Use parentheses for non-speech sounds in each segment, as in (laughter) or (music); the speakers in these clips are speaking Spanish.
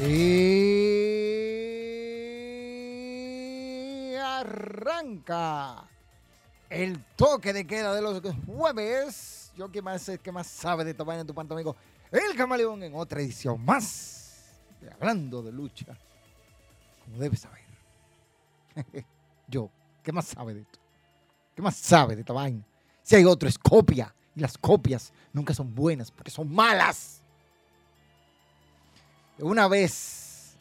Y arranca el toque de queda de los jueves. Yo que más que más sabe de esta en tu panto amigo, el camaleón en otra edición más hablando de lucha, como debes saber. (laughs) Yo, ¿qué más sabe de esto? ¿Qué más sabe de esta vaina? Si hay otro es copia y las copias nunca son buenas porque son malas. Una vez,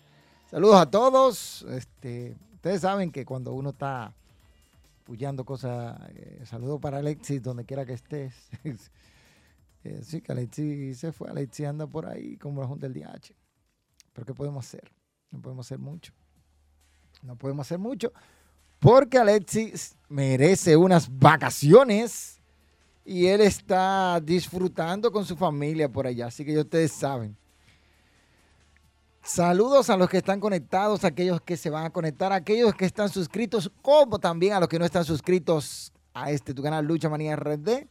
saludos a todos. Este, ustedes saben que cuando uno está puyando cosas, eh, saludos para Alexis, donde quiera que estés. (laughs) Eh, sí, que Alexis se fue, Alexis anda por ahí como la Junta del DH. Pero ¿qué podemos hacer? No podemos hacer mucho. No podemos hacer mucho porque Alexis merece unas vacaciones y él está disfrutando con su familia por allá. Así que ya ustedes saben. Saludos a los que están conectados, a aquellos que se van a conectar, a aquellos que están suscritos, como también a los que no están suscritos a este tu canal Lucha Manía RD.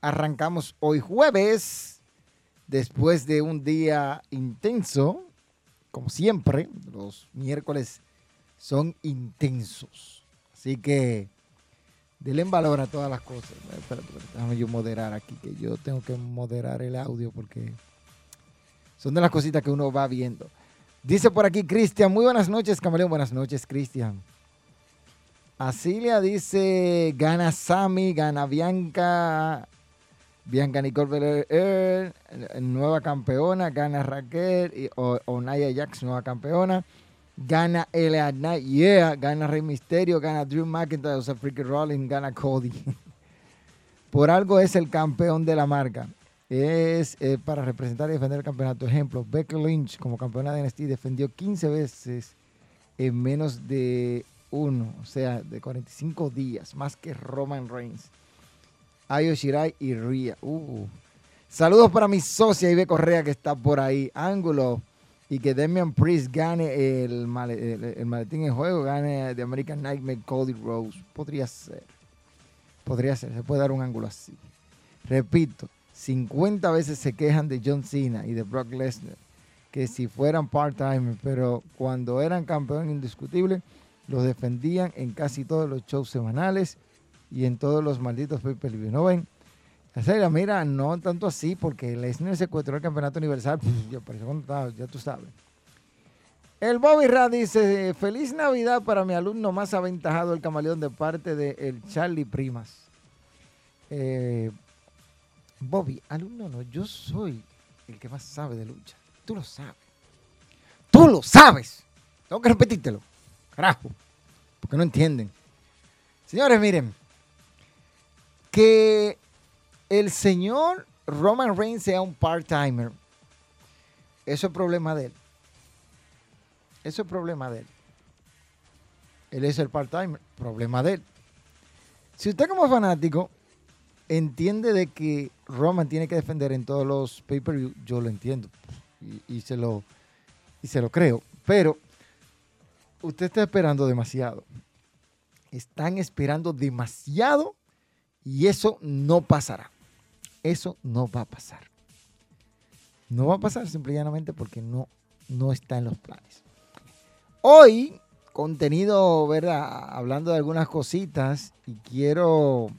Arrancamos hoy jueves, después de un día intenso, como siempre, los miércoles son intensos. Así que denle valor a todas las cosas. Déjame yo moderar aquí, que yo tengo que moderar el audio porque son de las cositas que uno va viendo. Dice por aquí Cristian, muy buenas noches, Camaleón. Buenas noches, Cristian. Asilia dice, gana Sammy, gana Bianca, Bianca Nicole Belair, eh, nueva campeona, gana Raquel, o, o Naya Jax, nueva campeona. Gana Elea Knight, yeah, gana Rey Misterio, gana Drew McIntyre, o sea, Freaky Rollins, gana Cody. (laughs) Por algo es el campeón de la marca es eh, para representar y defender el campeonato. Ejemplo, Becky Lynch como campeona de NXT defendió 15 veces en menos de uno, o sea, de 45 días, más que Roman Reigns. Ayo Shirai y Rhea. Uh. Saludos para mi socia Ibe Correa que está por ahí. Ángulo. Y que Damian Priest gane el, el maletín en juego, gane de American Nightmare Cody Rose. Podría ser. Podría ser. Se puede dar un ángulo así. Repito, 50 veces se quejan de John Cena y de Brock Lesnar, que si fueran part-time, pero cuando eran campeón indiscutible, los defendían en casi todos los shows semanales y en todos los malditos pay per view ¿No ven? Mira, no tanto así, porque Lesnar secuestró el campeonato universal. Yo parece cuando ya tú sabes. El Bobby Ra dice: Feliz Navidad para mi alumno más aventajado, el camaleón, de parte de el Charlie Primas. Eh, Bobby, alumno no, yo soy el que más sabe de lucha. Tú lo sabes. Tú lo sabes. Tengo que repetírtelo. Carajo. Porque no entienden. Señores, miren. Que el señor Roman Reigns sea un part-timer. Eso es problema de él. Eso es problema de él. Él es el part-timer. Problema de él. Si usted como fanático entiende de que Roman tiene que defender en todos los pay-per-view, yo lo entiendo y, se lo, y se lo creo. Pero usted está esperando demasiado. Están esperando demasiado y eso no pasará. Eso no va a pasar. No va a pasar simplemente porque no, no está en los planes. Hoy, contenido, ¿verdad? Hablando de algunas cositas y quiero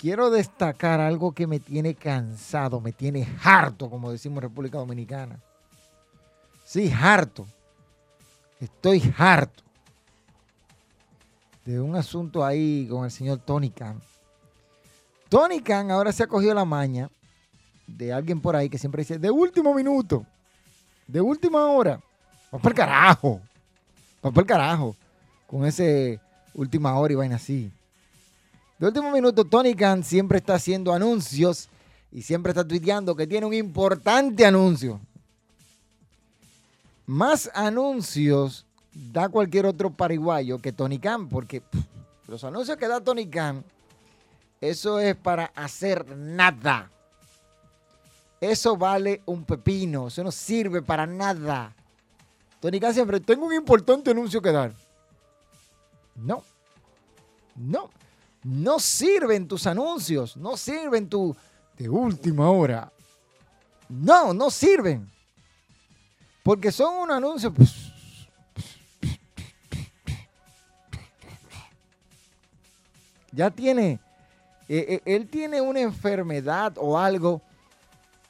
quiero destacar algo que me tiene cansado, me tiene harto, como decimos en República Dominicana. Sí, harto. Estoy harto de un asunto ahí con el señor Tony Khan. Tony Khan ahora se ha cogido la maña de alguien por ahí que siempre dice, de último minuto, de última hora. Va para el carajo. Va para el carajo. Con ese última hora y vaina así. De último minuto, Tony Khan siempre está haciendo anuncios y siempre está tuiteando que tiene un importante anuncio. Más anuncios da cualquier otro paraguayo que Tony Khan, porque los anuncios que da Tony Khan, eso es para hacer nada. Eso vale un pepino, eso no sirve para nada. Tony Khan siempre, tengo un importante anuncio que dar. No, no, no sirven tus anuncios, no sirven tu de última hora. No, no sirven. Porque son un anuncio. Pues, ya tiene, eh, eh, él tiene una enfermedad o algo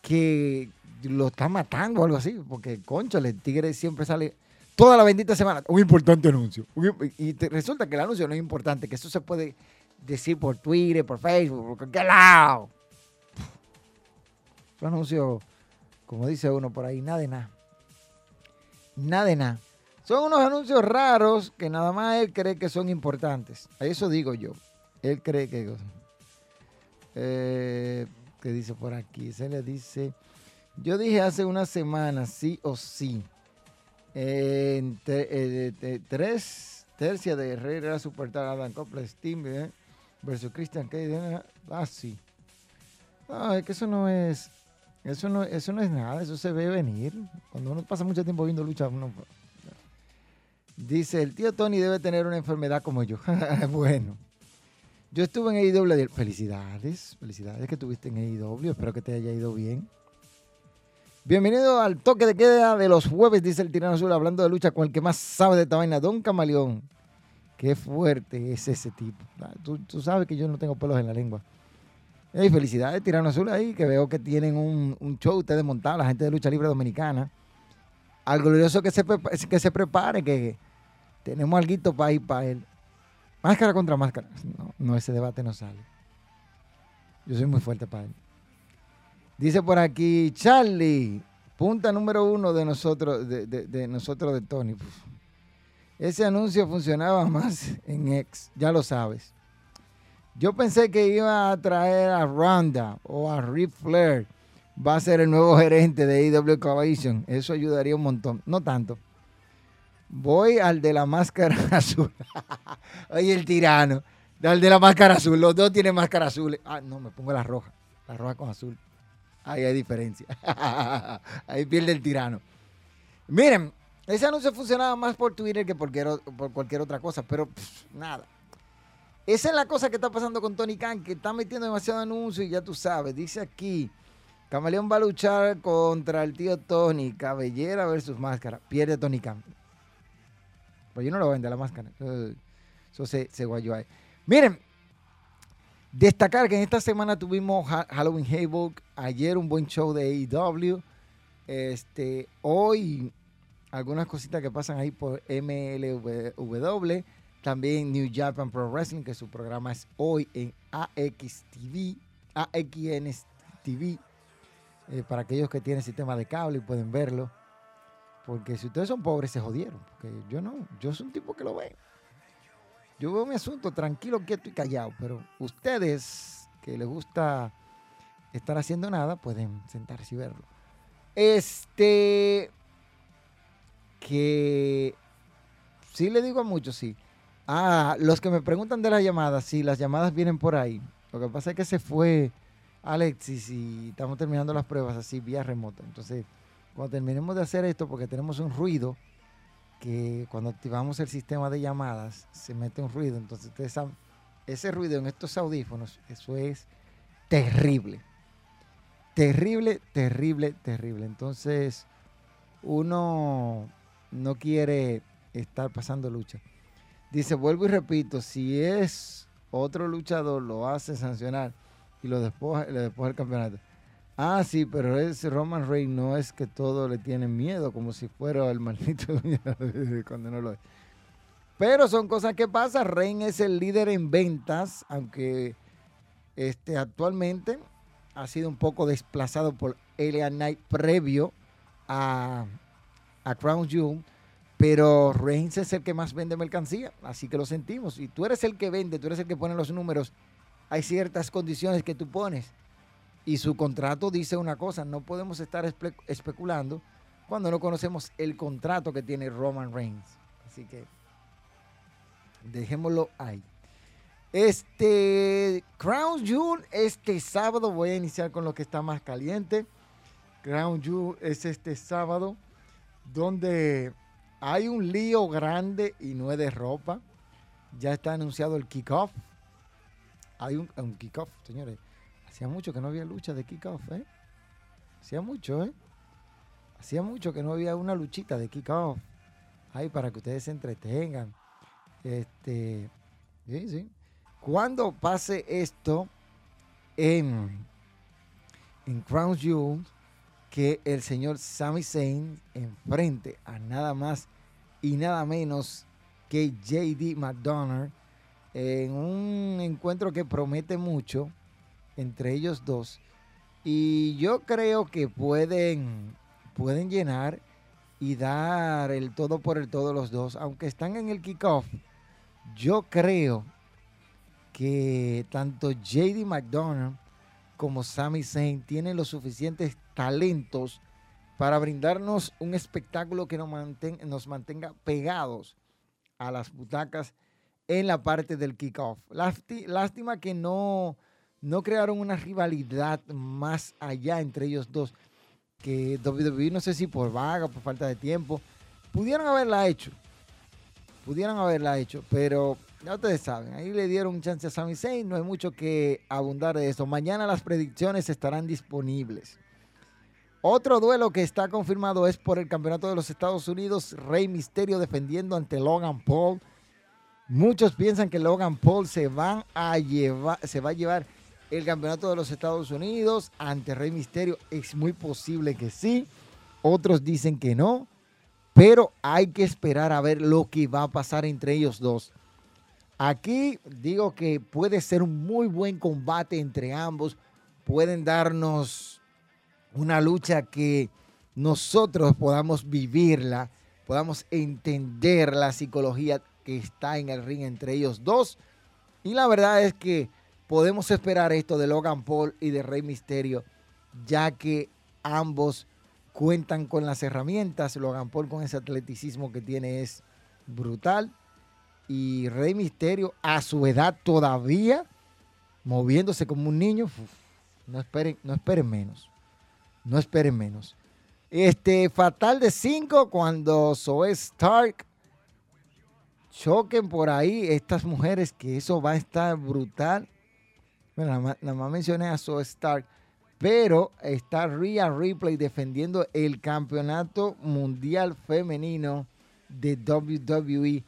que lo está matando o algo así, porque concha, el tigre siempre sale toda la bendita semana, un importante anuncio. Y resulta que el anuncio no es importante, que eso se puede decir por Twitter, por Facebook, por cualquier lado. Un como dice uno por ahí, nada de nada. Nada de nada. Son unos anuncios raros que nada más él cree que son importantes. A eso digo yo. Él cree que... Eh, ¿Qué dice por aquí? Se le dice... Yo dije hace una semana, sí o sí. Eh, tres tercias de Herrera era superar a Adam Copeland, Steam eh, versus Christian Cage. Ah, sí. No, es que eso no es. Eso no, eso no es nada, eso se ve venir. Cuando uno pasa mucho tiempo viendo lucha, uno. Dice: el tío Tony debe tener una enfermedad como yo. (laughs) bueno. Yo estuve en AEW. Felicidades, felicidades que tuviste en AEW. Espero que te haya ido bien. Bienvenido al toque de queda de los jueves, dice el Tirano Azul, hablando de lucha con el que más sabe de esta vaina, Don Camaleón. Qué fuerte es ese tipo. Ah, tú, sabes que yo no tengo pelos en la lengua. Hey, felicidades, Tirano Azul, ahí, que veo que tienen un, show ustedes montados, la gente de Lucha Libre Dominicana. Al glorioso que se, que se prepare, que tenemos algo para ir para él. Máscara contra máscara. No, no, ese debate no sale. Yo soy muy fuerte para él. Dice por aquí, Charlie, punta número uno de nosotros, de, nosotros de Tony. Ese anuncio funcionaba (laughs) más en X, ya lo sabes. Yo pensé que iba a traer a Ronda o a Ric Flair. Va a ser el nuevo gerente de AEW Coalition. Eso ayudaría un montón. No tanto. Voy al de la máscara (laughs) azul. (laughs) Oye, el tirano. Al de la máscara azul. Los dos tienen máscara azul. Ah, no, me pongo la roja. La roja con azul. Ahí hay diferencia. Ahí pierde el tirano. Miren, ese anuncio funcionaba más por Twitter que por, cualquier otra cosa, pero nada. Esa es la cosa que está pasando con Tony Khan, que está metiendo demasiado anuncio y ya tú sabes. Dice aquí, Camaleón va a luchar contra el tío Tony, cabellera versus máscara. Pierde Tony Khan. Pues yo no lo vende la máscara. Eso, se, se guayó ahí. Miren, Destacar que en esta semana tuvimos Halloween Havoc, ayer un buen show de AEW, este, hoy algunas cositas que pasan ahí por MLW, también New Japan Pro Wrestling, que su programa es hoy en AXTV, AXN TV, eh, para aquellos que tienen sistema de cable y pueden verlo. Porque si ustedes son pobres, se jodieron. Porque yo no, yo soy un tipo que lo ve. Yo veo mi asunto tranquilo, quieto y callado, pero ustedes que les gusta estar haciendo nada, pueden sentarse y verlo. Este, que sí le digo a muchos, sí. Ah, los que me preguntan de las llamadas, sí, las llamadas vienen por ahí. Lo que pasa es que se fue Alexis y estamos terminando las pruebas así vía remota. Entonces, cuando terminemos de hacer esto, porque tenemos un ruido, que cuando activamos el sistema de llamadas se mete un ruido. Entonces ustedes saben, ese ruido en estos audífonos, eso es terrible. Terrible, terrible, terrible. Entonces uno no quiere estar pasando lucha. Dice, vuelvo y repito, si es otro luchador, lo hace sancionar y lo despoja, le despoja el campeonato. Ah, sí, pero ese Roman Reigns no es que todo le tienen miedo, como si fuera el maldito (laughs) cuando no lo es. Pero son cosas que pasan. Reigns es el líder en ventas, aunque este, actualmente ha sido un poco desplazado por Elia Knight previo a, a Crown Jewel. Pero Reigns es el que más vende mercancía, así que lo sentimos. Y tú eres el que vende, tú eres el que pone los números hay ciertas condiciones que tú pones. Y su contrato dice una cosa, no podemos estar especulando cuando no conocemos el contrato que tiene Roman Reigns. Así que dejémoslo ahí. Este Crown Jewel, este sábado voy a iniciar con lo que está más caliente. Crown Jewel es este sábado donde hay un lío grande y no es de ropa. Ya está anunciado el kickoff. Hay un, un kickoff, señores. Hacía mucho que no había lucha de kickoff, ¿eh? Hacía mucho, ¿eh? Hacía mucho que no había una luchita de kickoff. Ahí para que ustedes se entretengan. Este, sí, sí. Cuando pase esto en, en Crown Jewel, que el señor Sami Zayn enfrente a nada más y nada menos que JD McDonough en un encuentro que promete mucho entre ellos dos. Y yo creo que pueden, pueden llenar y dar el todo por el todo los dos. Aunque están en el kickoff, yo creo que tanto JD McDonough como Sami Zayn tienen los suficientes talentos para brindarnos un espectáculo que nos, nos mantenga pegados a las butacas en la parte del kickoff. Lástima que no, no crearon una rivalidad más allá entre ellos dos, que WWE no sé si por vaga, por falta de tiempo, pudieron haberla hecho, pudieron haberla hecho, pero ya ustedes saben, ahí le dieron chance a Sami Zayn, no hay mucho que abundar de eso. Mañana las predicciones estarán disponibles. Otro duelo que está confirmado es por el Campeonato de los Estados Unidos, Rey Misterio defendiendo ante Logan Paul. Muchos piensan que Logan Paul se a llevar, se va a llevar el Campeonato de los Estados Unidos ante Rey Misterio. Es muy posible que sí. Otros dicen que no. Pero hay que esperar a ver lo que va a pasar entre ellos dos. Aquí digo que puede ser un muy buen combate entre ambos. Pueden darnos una lucha que nosotros podamos vivirla, podamos entender la psicología que está en el ring entre ellos dos. Y la verdad es que podemos esperar esto de Logan Paul y de Rey Misterio, ya que ambos cuentan con las herramientas. Logan Paul con ese atleticismo que tiene es brutal y Rey Misterio a su edad todavía moviéndose como un niño, no esperen, no esperen menos. No esperen menos. Este fatal de 5 cuando Zoe Stark choquen por ahí estas mujeres que eso va a estar brutal. Bueno, nada más, mencioné a Zoe Stark, pero está Rhea Ripley defendiendo el campeonato mundial femenino de WWE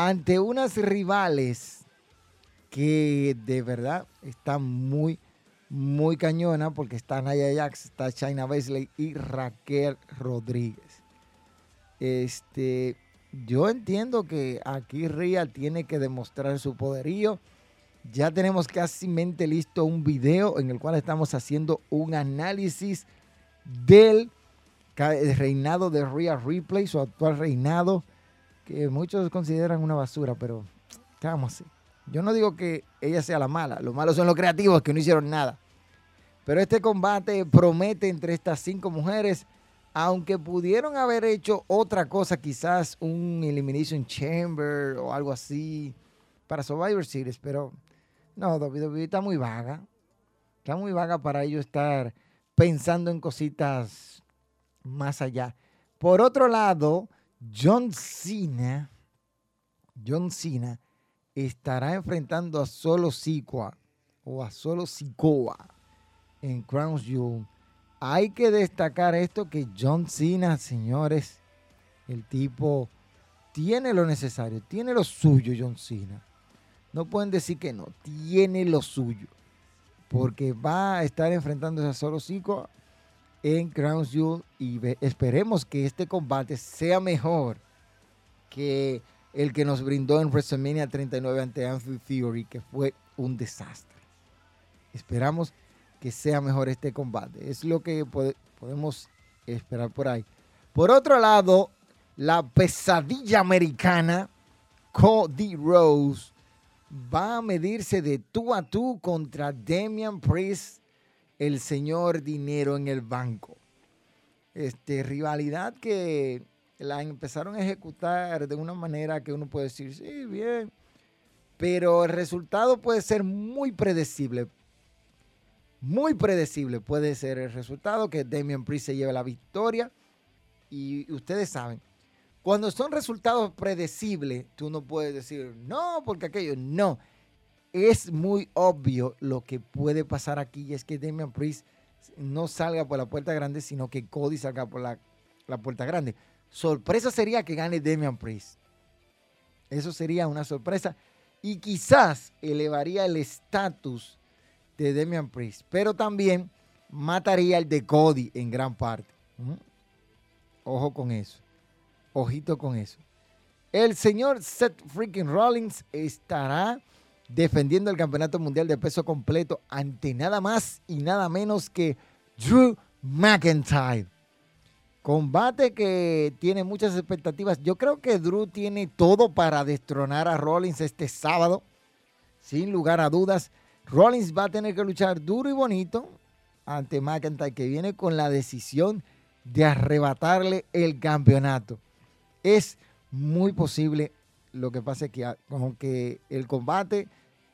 ante unas rivales que de verdad están muy, muy cañona porque está Naya Jax, está China Besley y Raquel Rodríguez. Este, yo entiendo que aquí Ria tiene que demostrar su poderío. Ya tenemos casi mente listo un video en el cual estamos haciendo un análisis del reinado de Rhea Ripley, su actual reinado que muchos consideran una basura, pero ¿qué vamos Yo no digo que ella sea la mala, los malos son los creativos que no hicieron nada. Pero este combate promete entre estas cinco mujeres, aunque pudieron haber hecho otra cosa, quizás un Elimination Chamber o algo así para Survivor Series, pero no, WWE está muy vaga. Está muy vaga para ellos estar pensando en cositas más allá. Por otro lado, John Cena, John Cena estará enfrentando a Solo Sikoa o a Solo Sikoa en Crown Jewel. Hay que destacar esto que John Cena, señores, el tipo tiene lo necesario, tiene lo suyo John Cena. No pueden decir que no, tiene lo suyo. Porque va a estar enfrentándose a Solo Sikoa en Jewel y esperemos que este combate sea mejor que el que nos brindó en WrestleMania 39 ante Anthony Theory, que fue un desastre. Esperamos que sea mejor este combate. Es lo que podemos esperar por ahí. Por otro lado, la pesadilla americana, Cody Rose, va a medirse de tú a tú contra Damian Priest, el señor dinero en el banco. Este, rivalidad que la empezaron a ejecutar de una manera que uno puede decir, sí, bien, pero el resultado puede ser muy predecible. Muy predecible puede ser el resultado que Damian Priest se lleve la victoria. Y ustedes saben, cuando son resultados predecibles, tú no puedes decir, no, porque aquello, no. Es muy obvio lo que puede pasar aquí y es que Damian Priest no salga por la puerta grande, sino que Cody salga por la, la puerta grande. Sorpresa sería que gane Damian Priest. Eso sería una sorpresa y quizás elevaría el estatus de Damian Priest, pero también mataría el de Cody en gran parte. Ojo con eso. Ojito con eso. El señor Seth Freaking Rollins estará defendiendo el campeonato mundial de peso completo ante nada más y nada menos que Drew McIntyre. Combate que tiene muchas expectativas. Yo creo que Drew tiene todo para destronar a Rollins este sábado. Sin lugar a dudas. Rollins va a tener que luchar duro y bonito ante McIntyre, que viene con la decisión de arrebatarle el campeonato. Es muy posible. Lo que pasa es que, aunque el combate,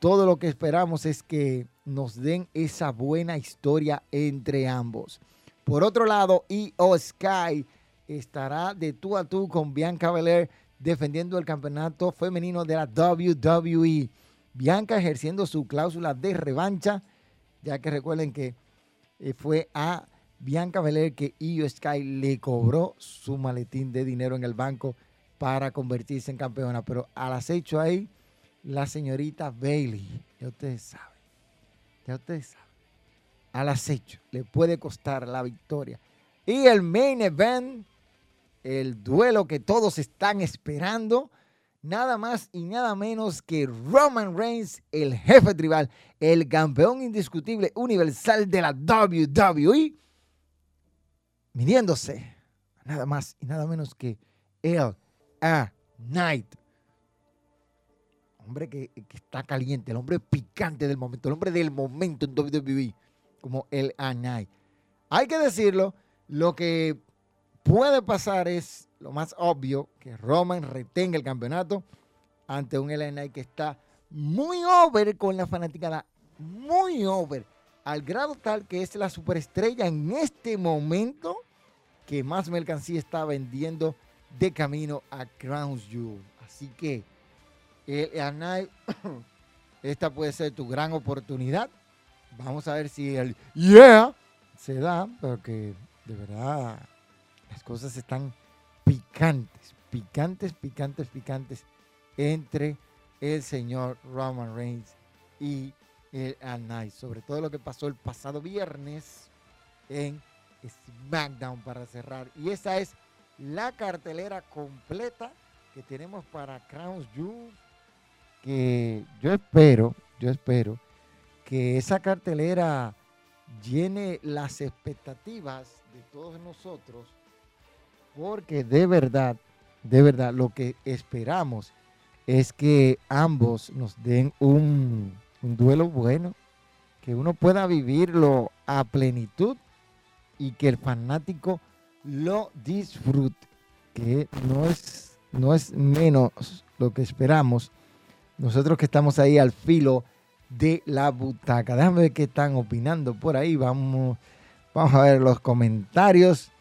todo lo que esperamos es que nos den esa buena historia entre ambos. Por otro lado, EO Sky estará de tú a tú con Bianca Belair defendiendo el campeonato femenino de la WWE. Bianca ejerciendo su cláusula de revancha, ya que recuerden que eh, fue a Bianca Belair que EO Sky le cobró su maletín de dinero en el banco para convertirse en campeona. Pero al acecho ahí, la señorita Bailey, ya ustedes saben, ya ustedes saben al acecho. Le puede costar la victoria. Y el main event, el duelo que todos están esperando, nada más y nada menos que Roman Reigns, el jefe tribal, el campeón indiscutible universal de la WWE, midiéndose nada más y nada menos que el A Knight. Hombre que, está caliente, el hombre picante del momento, el hombre del momento en WWE como el Anay. Hay que decirlo, lo que puede pasar es lo más obvio, que Roman retenga el campeonato ante un LNI que está muy over con la fanaticada, muy over, al grado tal que es la superestrella en este momento que más mercancía está vendiendo de camino a Crown Jewel. Así que el LNI, (coughs) esta puede ser tu gran oportunidad Vamos a ver si el yeah se da, porque de verdad las cosas están picantes, picantes, picantes, picantes entre el señor Roman Reigns y el Knight. Sobre todo lo que pasó el pasado viernes en SmackDown para cerrar. Y esa es la cartelera completa que tenemos para Crown Jewel. Que yo espero, yo espero que esa cartelera llene las expectativas de todos nosotros, porque de verdad, de verdad, lo que esperamos es que ambos nos den un, duelo bueno, que uno pueda vivirlo a plenitud y que el fanático lo disfrute, que no es, no es menos lo que esperamos. Nosotros que estamos ahí al filo de la butaca. Déjame ver qué están opinando por ahí. Vamos, vamos a ver los comentarios.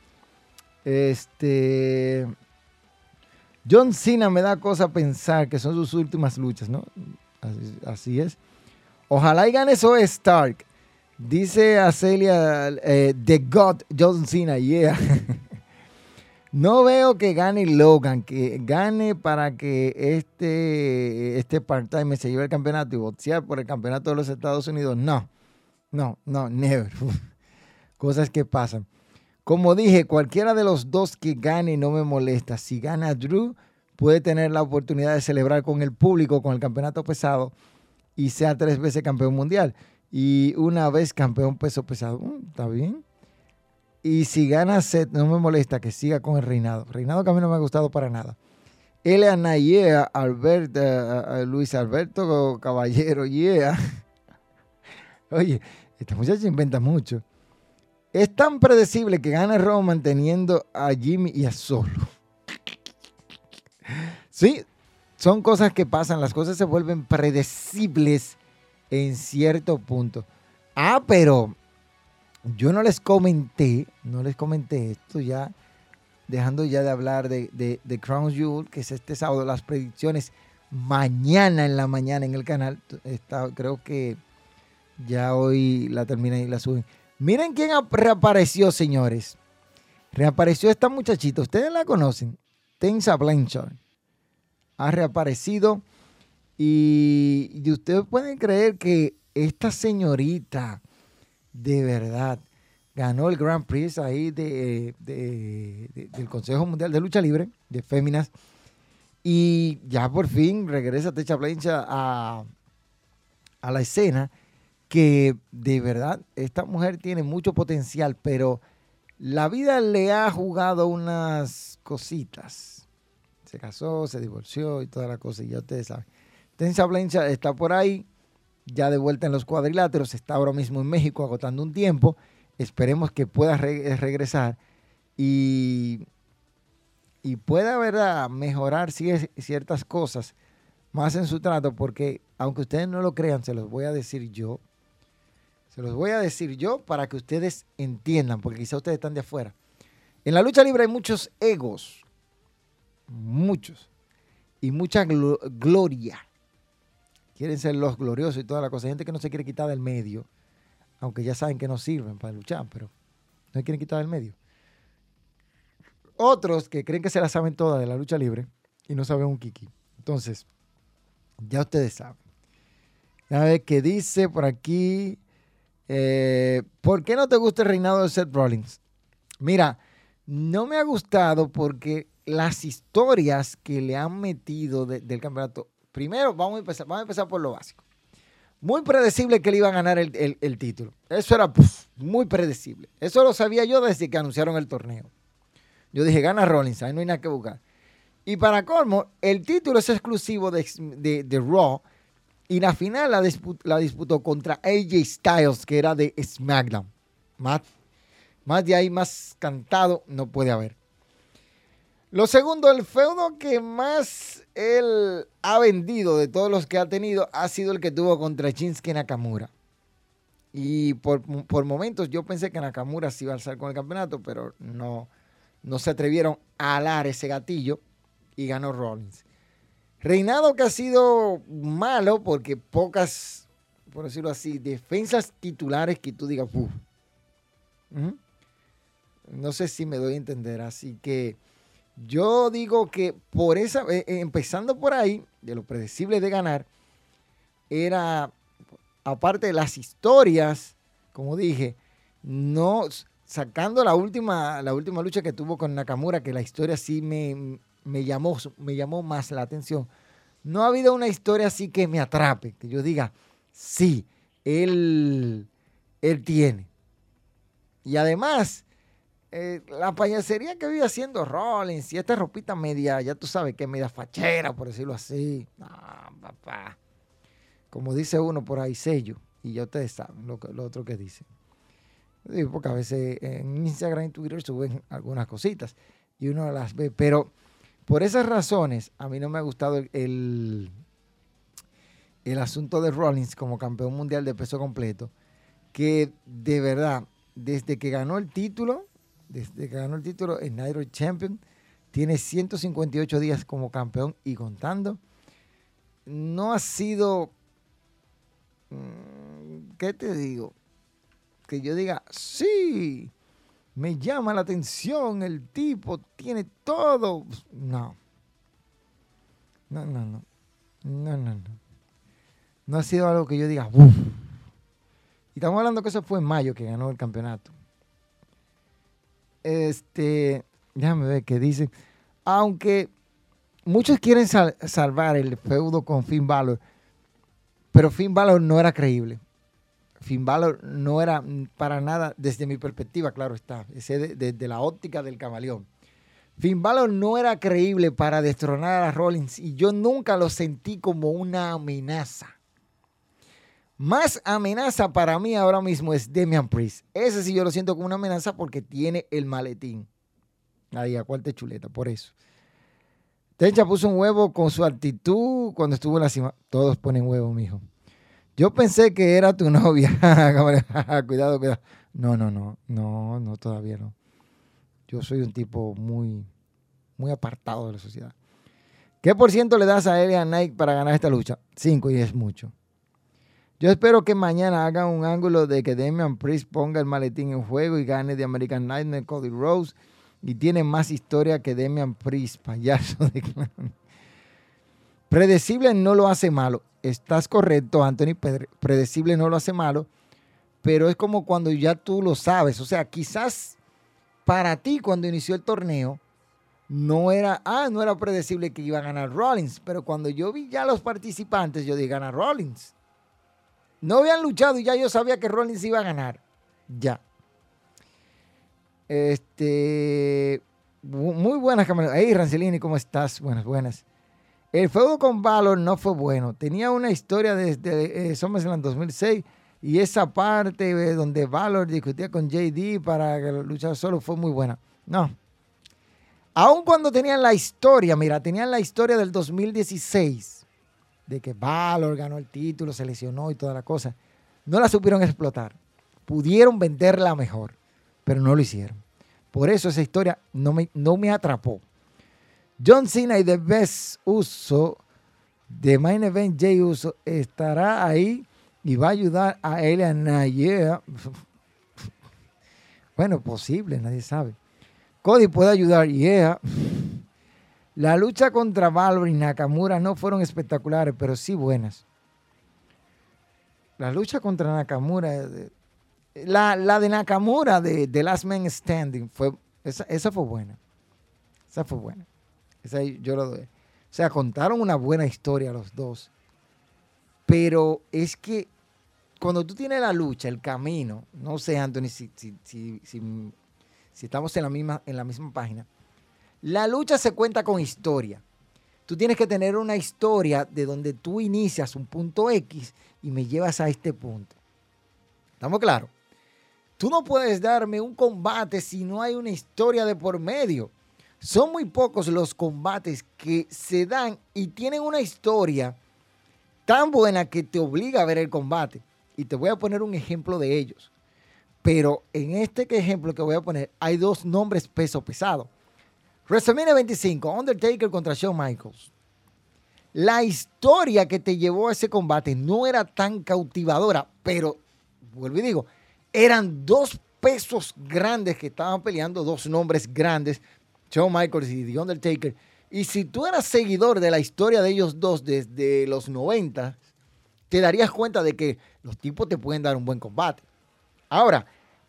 Este. John Cena me da cosa pensar que son sus últimas luchas, ¿no? Así, es. Ojalá y gane eso Stark. Dice a Celia, eh, The God John Cena, yeah. (laughs) No veo que gane Logan, que gane para que este, este part-time se lleve el campeonato y boxear por el campeonato de los Estados Unidos. No, no, no, never. (laughs) Cosas que pasan. Como dije, cualquiera de los dos que gane no me molesta. Si gana Drew, puede tener la oportunidad de celebrar con el público, con el campeonato pesado y sea tres veces campeón mundial. Y una vez campeón peso pesado. Mm, está bien. Y si gana Seth, no me molesta que siga con el reinado. Reinado que a mí no me ha gustado para nada. Eliana, yeah. Albert, uh, Luis Alberto Caballero, yeah. (laughs) Oye, esta muchacha inventa mucho. Es tan predecible que gana Roman teniendo a Jimmy y a Solo. (laughs) Sí, son cosas que pasan, las cosas se vuelven predecibles en cierto punto. Ah, pero yo no les comenté, no les comenté esto ya, dejando ya de hablar de, de, Crown Jewel, que es este sábado, las predicciones mañana en la mañana en el canal. Está, creo que ya hoy la terminan y la suben. Miren quién reapareció, señores. Reapareció esta muchachita. Ustedes la conocen. Tensa Blanchard. Ha reaparecido. Y, y ustedes pueden creer que esta señorita, de verdad, ganó el Grand Prix ahí de, del Consejo Mundial de Lucha Libre, de Féminas. Y ya por fin regresa Techa Blanchard a, a la escena que de verdad esta mujer tiene mucho potencial, pero la vida le ha jugado unas cositas. Se casó, se divorció y toda la cosa, y ya ustedes saben. Tensa Blanchard está por ahí, ya de vuelta en los cuadriláteros, está ahora mismo en México agotando un tiempo. Esperemos que pueda regresar y, y pueda ¿verdad? mejorar ciertas cosas más en su trato, porque aunque ustedes no lo crean, se los voy a decir yo, se los voy a decir yo para que ustedes entiendan, porque quizá ustedes están de afuera. En la lucha libre hay muchos egos, muchos, y mucha gloria. Quieren ser los gloriosos y toda la cosa. Hay gente que no se quiere quitar del medio, aunque ya saben que no sirven para luchar, pero no se quieren quitar del medio. Otros que creen que se la saben todas de la lucha libre y no saben un kiki. Entonces, ya ustedes saben. A ver qué dice por aquí. Eh, ¿Por qué no te gusta el reinado de Seth Rollins? Mira, no me ha gustado porque las historias que le han metido del campeonato. Primero, vamos a, empezar, vamos a empezar por lo básico. Muy predecible que le iba a ganar el, título. Eso era muy predecible. Eso lo sabía yo desde que anunciaron el torneo. Yo dije, gana Rollins, ahí no hay nada que buscar. Y para colmo, el título es exclusivo de, de, Raw y la final la, disputó, contra AJ Styles, que era de SmackDown. Más, más de ahí, más cantado, no puede haber. Lo segundo, el feudo que más él ha vendido de todos los que ha tenido ha sido el que tuvo contra Shinsuke Nakamura. Y por, momentos yo pensé que Nakamura se iba a alzar con el campeonato, pero no, no se atrevieron a alar ese gatillo y ganó Rollins. Reinado que ha sido malo porque pocas, por decirlo así, defensas titulares que tú digas, no sé si me doy a entender. Así que yo digo que por esa, eh, eh, empezando por ahí, de lo predecible de ganar, era, aparte de las historias, como dije, no sacando la última, la última lucha que tuvo con Nakamura, que la historia sí me, me llamó, me llamó más la atención. No ha habido una historia así que me atrape, que yo diga, sí, él, él tiene. Y además, eh, la payasería que vive haciendo Rollins y esta ropita media, ya tú sabes que media fachera, por decirlo así. No, papá. Como dice uno por ahí, sello. Y ya ustedes saben lo, otro que dice. Porque a veces en Instagram y Twitter suben algunas cositas y uno las ve. Pero por esas razones, a mí no me ha gustado el, el, asunto de Rollins como campeón mundial de peso completo, que de verdad, desde que ganó el título, desde que ganó el título en Night Champion, tiene 158 días como campeón y contando. No ha sido, mm, ¿qué te digo? Que yo diga, sí, me llama la atención, el tipo tiene todo. No. No, no, no. No, no, no. No ha sido algo que yo diga, ¡Uf! Y estamos hablando que eso fue en mayo que ganó el campeonato. Este, déjame ver qué dice. Aunque muchos quieren salvar el feudo con Finn Balor, pero Finn Balor no era creíble. Finn Balor no era para nada, desde mi perspectiva, claro está, desde de, la óptica del camaleón. Finn Balor no era creíble para destronar a Rollins y yo nunca lo sentí como una amenaza. Más amenaza para mí ahora mismo es Demian Priest. Ese sí yo lo siento como una amenaza porque tiene el maletín. Ahí, a cuarta chuleta, por eso. Tencha puso un huevo con su actitud cuando estuvo en la cima. Todos ponen huevo, mijo. Yo pensé que era tu (laughs) novia. (laughs) cuidado, cuidado. No, no, no, no, no, todavía no. Yo soy un tipo muy, muy apartado de la sociedad. ¿Qué por ciento le das a él Nike para ganar esta lucha? Cinco y es mucho. Yo espero que mañana hagan un ángulo de que Damian Priest ponga el maletín en juego y gane de American Nightmare Cody Rose. Y tiene más historia que Damian Priest, payaso de Predecible no lo hace malo. Estás correcto, Anthony. Predecible no lo hace malo. Pero es como cuando ya tú lo sabes. O sea, quizás para ti cuando inició el torneo no era, ah, no era predecible que iba a ganar Rollins. Pero cuando yo vi ya los participantes, yo dije, gana Rollins. No habían luchado y ya yo sabía que Rollins iba a ganar. Ya. Este. Muy buenas, cámaras. Hey, Rancelini, ¿cómo estás? Buenas, buenas. El fuego con Valor no fue bueno. Tenía una historia desde eh, SummerSlam 2006 y esa parte eh, donde Valor discutía con JD para luchar solo fue muy buena. No. Aun cuando tenían la historia, mira, tenían la historia del 2016 de que Valor ganó el título, se lesionó y toda la cosa, no la supieron explotar. Pudieron venderla mejor, pero no lo hicieron. Por eso esa historia no me, no me atrapó. John Cena y The Best Uso de Main Event Jay Uso estará ahí y va a ayudar a él a Naya. (laughs) Bueno, posible, nadie sabe. Cody puede ayudar, yeah. La lucha contra Valor y Nakamura no fueron espectaculares, pero sí buenas. La lucha contra Nakamura, la, de Nakamura de, The Last Man Standing, fue, esa, fue buena. Esa fue buena. Esa yo lo doy. O sea, contaron una buena historia los dos. Pero es que cuando tú tienes la lucha, el camino, no sé, Anthony, si, si, si, si estamos en la, misma, en la misma página la lucha se cuenta con historia. Tú tienes que tener una historia de donde tú inicias un punto X y me llevas a este punto. ¿Estamos claros? Tú no puedes darme un combate si no hay una historia de por medio. Son muy pocos los combates que se dan y tienen una historia tan buena que te obliga a ver el combate. Y te voy a poner un ejemplo de ellos. Pero en este ejemplo que voy a poner hay dos nombres peso pesado. WrestleMania 25, Undertaker contra Shawn Michaels. La historia que te llevó a ese combate no era tan cautivadora, pero, vuelvo y digo, eran dos pesos grandes que estaban peleando, dos nombres grandes, Shawn Michaels y The Undertaker. Y si tú eras seguidor de la historia de ellos dos desde los 90, te darías cuenta de que los tipos te pueden dar un buen combate. Ahora,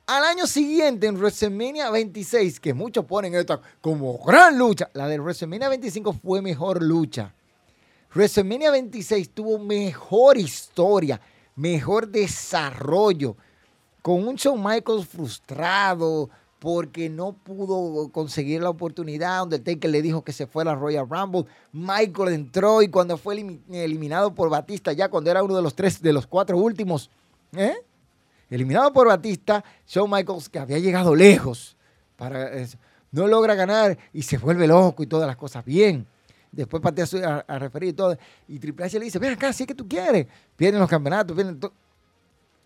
al año siguiente, en WrestleMania 26, que muchos ponen como gran lucha, la de WrestleMania 25 fue mejor lucha. WrestleMania 26 tuvo mejor historia, mejor desarrollo, con un Shawn Michaels frustrado porque no pudo conseguir la oportunidad, donde Taker le dijo que se fuera a Royal Rumble. Michael entró y cuando fue eliminado por Batista, ya cuando era uno de los tres, de los cuatro últimos, ¿eh? Eliminado por Batista, Shawn Michaels, que había llegado lejos, para no logra ganar y se vuelve loco y todas las cosas bien. Después patea a, referir y todo. Y Triple H le dice, ven acá, si es que tú quieres. Pierden los campeonatos,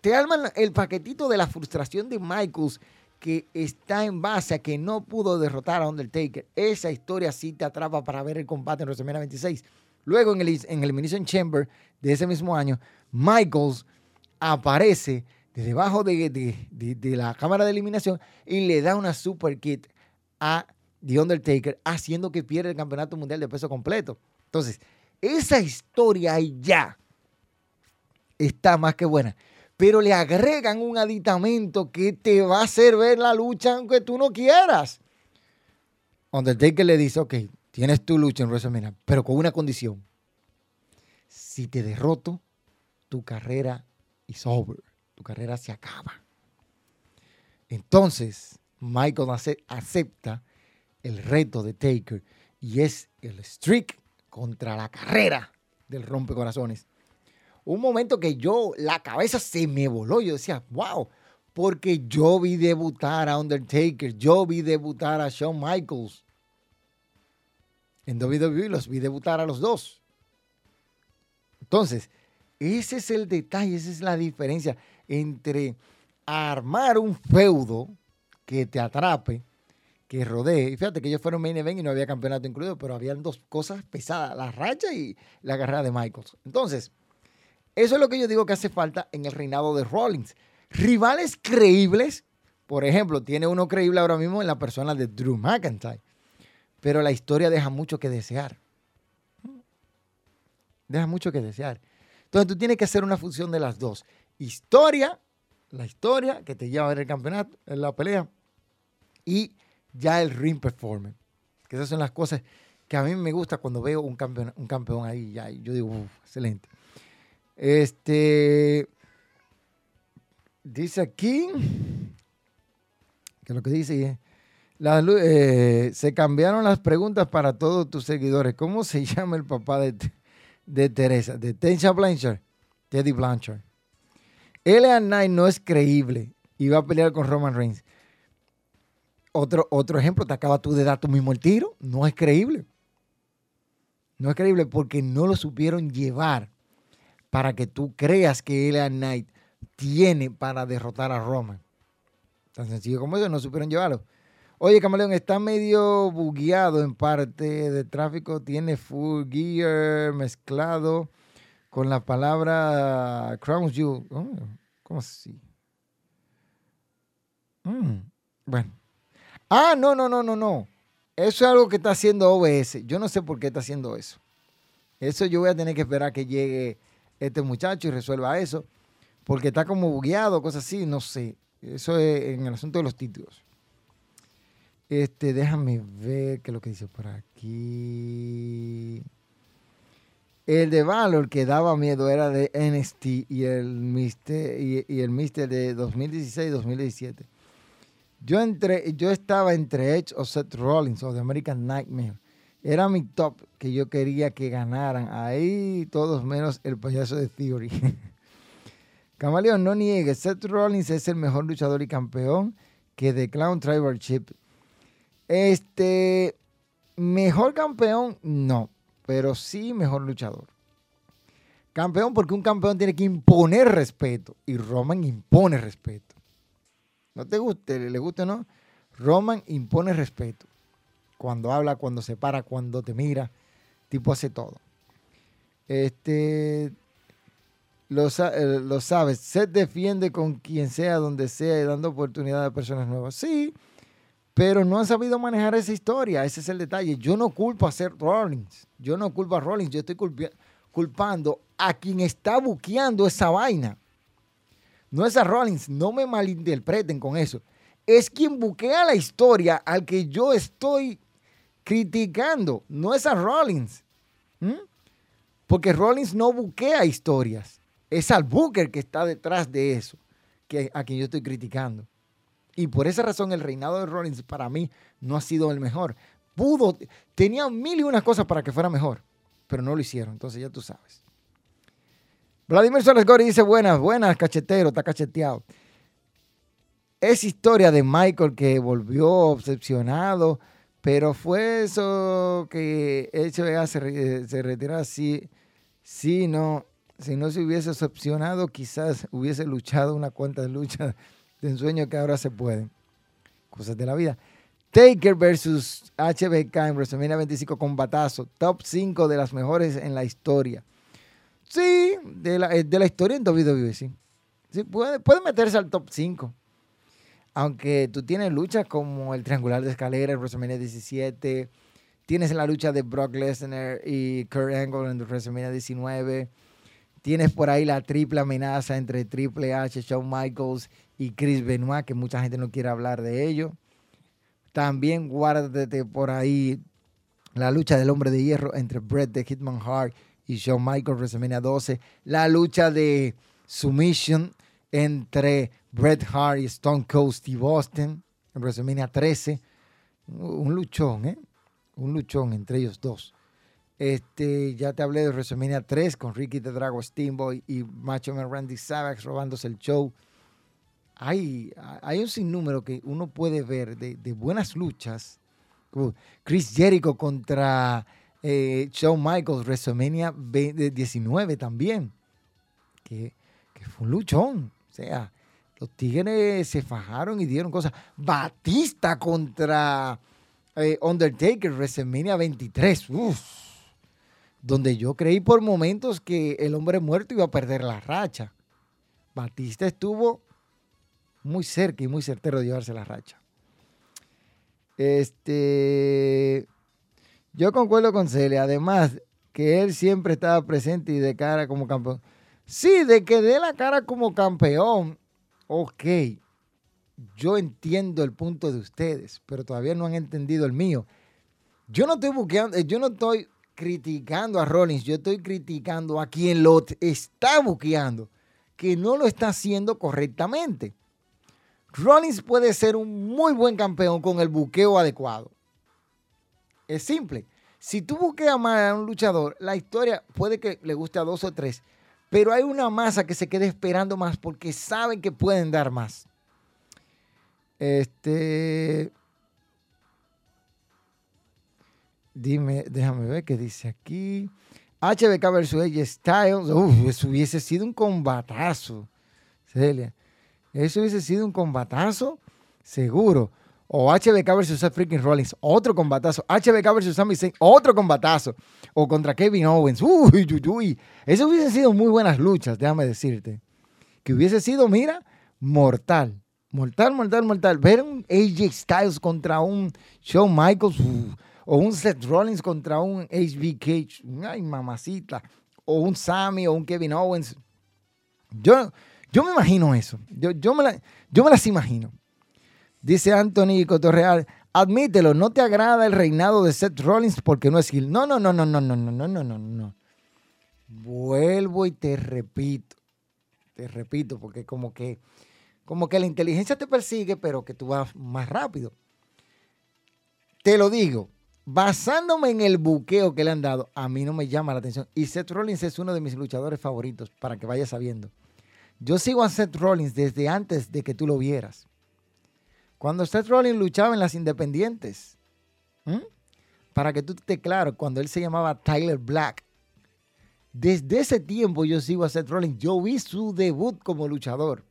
Te arman el paquetito de la frustración de Michaels que está en base a que no pudo derrotar a Undertaker. Esa historia sí te atrapa para ver el combate en WrestleMania 26. Luego en el, en el Elimination Chamber de ese mismo año, Michaels aparece de debajo de, la cámara de eliminación y le da una super kit a The Undertaker, haciendo que pierda el campeonato mundial de peso completo. Entonces, esa historia ya está más que buena. Pero le agregan un aditamento que te va a hacer ver la lucha aunque tú no quieras. Undertaker le dice, ok, tienes tu lucha en WrestleMania, pero con una condición. Si te derroto, tu carrera is over tu carrera se acaba. Entonces, Michael acepta el reto de Taker y es el streak contra la carrera del rompecorazones. Un momento que yo, la cabeza se me voló. Yo decía, wow, porque yo vi debutar a Undertaker, yo vi debutar a Shawn Michaels. En WWE los vi debutar a los dos. Entonces, ese es el detalle, esa es la diferencia entre armar un feudo que te atrape, que rodee. Y fíjate que ellos fueron main event y no había campeonato incluido, pero habían dos cosas pesadas, la racha y la carrera de Michaels. Entonces, eso es lo que yo digo que hace falta en el reinado de Rollins. Rivales creíbles, por ejemplo, tiene uno creíble ahora mismo en la persona de Drew McIntyre, pero la historia deja mucho que desear. Deja mucho que desear. Entonces tú tienes que hacer una función de las dos. Historia, la historia que te lleva a ver el campeonato, en la pelea, y ya el ring performance. Que esas son las cosas que a mí me gusta cuando veo un campeón, un campeón ahí. Ya, yo digo, excelente. Este. Dice aquí. Que lo que dice. Eh, se cambiaron las preguntas para todos tus seguidores. ¿Cómo se (laughs) llama el papá de, de Teresa, de Tensha Blanchard, Teddy Blanchard. LA Knight no es creíble y va a pelear con Roman Reigns. Otro, otro ejemplo, te acabas tú de dar tú mismo el tiro, no es creíble. No es creíble porque no lo supieron llevar para que tú creas que LA Knight tiene para derrotar a Roman. Tan sencillo como eso, no supieron llevarlo. Oye, Camaleón, está medio bugueado en parte de tráfico. Tiene full gear mezclado con la palabra Crown. Oh, ¿Cómo así? Mm, bueno. Ah, no, no, no, no, no. Eso es algo que está haciendo OBS. Yo no sé por qué está haciendo eso. Eso yo voy a tener que esperar que llegue este muchacho y resuelva eso. Porque está como bugueado, cosas así. No sé. Eso es en el asunto de los títulos. Este, déjame ver qué es lo que dice por aquí. El de Valor que daba miedo era de NST y el Mister, y, el Mister de 2016-2017. Yo, yo estaba entre Edge o Seth Rollins o The American Nightmare. Era mi top que yo quería que ganaran. Ahí todos menos el payaso de Theory. (laughs) Camaleón, no niegue. Seth Rollins es el mejor luchador y campeón que The Clown Tribal Chip este, mejor campeón, no, pero sí mejor luchador. Campeón porque un campeón tiene que imponer respeto y Roman impone respeto. No te guste, le guste o no, Roman impone respeto. Cuando habla, cuando se para, cuando te mira, tipo hace todo. Este, lo, eh, lo sabes, se defiende con quien sea, donde sea y dando oportunidad a personas nuevas. Sí, pero no han sabido manejar esa historia. Ese es el detalle. Yo no culpo a Seth Rollins. Yo no culpo a Rollins. Yo estoy culpando a quien está buqueando esa vaina. No es a Rollins. No me malinterpreten con eso. Es quien buquea la historia al que yo estoy criticando. No es a Rollins. Porque Rollins no buquea historias. Es al Booker que está detrás de eso, que, a quien yo estoy criticando. Y por esa razón el reinado de Rollins para mí no ha sido el mejor. Pudo, tenía mil y unas cosas para que fuera mejor, pero no lo hicieron. Entonces ya tú sabes. Vladimir Soles Gori dice, buenas, buenas, cachetero, está cacheteado. Es historia de Michael que volvió obsesionado, pero fue eso que HBA se, se retiró así. Sí, no, si no se hubiese obsesionado, quizás hubiese luchado una cuanta de lucha de ensueño que ahora se pueden. Cosas de la vida. Taker versus HBK en WrestleMania 25 con batazo. Top 5 de las mejores en la historia. Sí, de la, eh, de la historia en WWE, sí. sí puede, puede, meterse al top 5. Aunque tú tienes luchas como el triangular de escalera en WrestleMania 17. Tienes la lucha de Brock Lesnar y Kurt Angle en WrestleMania 19. Tienes por ahí la triple amenaza entre Triple H, Shawn Michaels y Chris Benoit, que mucha gente no quiere hablar de ello. También guárdate por ahí la lucha del hombre de hierro entre Bret the Hitman Hart y Shawn Michaels, WrestleMania 12. La lucha de Submission entre Bret Hart y Stone Cold Steve Austin en WrestleMania 13. Un luchón, ¿eh? Un luchón entre ellos dos. Este, ya te hablé de WrestleMania 3 con Ricky the Drago Steamboy y Macho Man Randy Savage robándose el show. Hay, hay un sinnúmero que uno puede ver de, buenas luchas. Chris Jericho contra eh, Shawn Michaels, WrestleMania 19 también. Que, que fue un luchón. O sea, los Tigres se fajaron y dieron cosas. Batista contra eh, Undertaker, WrestleMania 23. Uf donde yo creí por momentos que el hombre muerto iba a perder la racha. Batista estuvo muy cerca y muy certero de llevarse la racha. Este, yo concuerdo con Celia, además que él siempre estaba presente y de cara como campeón. Sí, de que dé la cara como campeón, ok. Yo entiendo el punto de ustedes, pero todavía no han entendido el mío. Yo no estoy buqueando, yo no estoy criticando a Rollins, yo estoy criticando a quien lo está buqueando, que no lo está haciendo correctamente. Rollins puede ser un muy buen campeón con el buqueo adecuado. Es simple. Si tú buqueas más a un luchador, la historia puede que le guste a dos o tres, pero hay una masa que se quede esperando más porque saben que pueden dar más. Este, Dime, déjame ver qué dice aquí. HBK versus Styles. Eso hubiese sido un combatazo. Celia. Eso hubiese sido un combatazo, seguro. O HBK versus freaking Rollins, otro combatazo. HBK versus Sami Zayn, otro combatazo. O contra Kevin Owens. Uy, uy, uy. Eso hubiese sido muy buenas luchas, déjame decirte. Que hubiese sido, mira, mortal. Mortal, mortal, mortal. Ver un AJ Styles contra un Shawn Michaels o un Seth Rollins contra un HBK, ay mamacita, o un Sammy o un Kevin Owens. Yo, yo me imagino eso, yo, yo, me me las imagino. Dice Anthony Cotorreal, admítelo, no te agrada el reinado de Seth Rollins porque no es Gil. No, no, no, no, no, no, no, no, no, no, no. Vuelvo y te repito, te repito, porque como que, como que la inteligencia te persigue, pero que tú vas más rápido. Te lo digo, basándome en el buqueo que le han dado, a mí no me llama la atención. Y Seth Rollins es uno de mis luchadores favoritos, para que vayas sabiendo. Yo sigo a Seth Rollins desde antes de que tú lo vieras. Cuando Seth Rollins luchaba en las independientes, para que tú te claro, cuando él se llamaba Tyler Black, desde ese tiempo yo sigo a Seth Rollins. Yo vi su debut como luchador.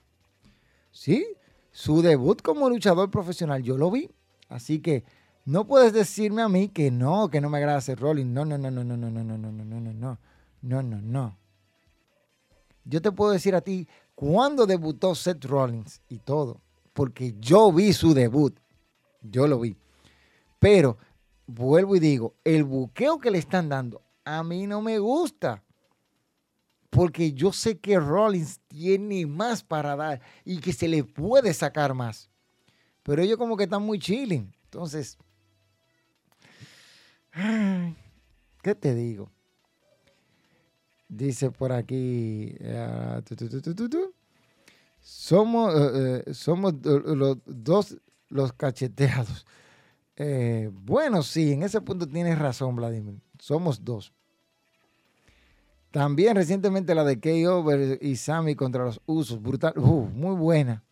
¿Sí? Su debut como luchador profesional, yo lo vi. Así que no puedes decirme a mí que no, que no me agrada rolling. No, no, no, no, no, no, no, no, no, no, no, no, no, no, no, no. Yo te puedo decir a ti cuándo debutó Seth Rollins y todo, porque yo vi su debut, yo lo vi. Pero vuelvo y digo, el buqueo que le están dando a mí no me gusta. Porque yo sé que Rollins tiene más para dar y que se le puede sacar más. Pero ellos como que están muy chilling. Entonces, ¿Qué te digo? Dice por aquí. Somos somos los dos los cacheteados. Eh, bueno, sí, en ese punto tienes razón, Vladimir. Somos dos. También recientemente la de KO y Sammy contra los Usos. Brutal. muy buena.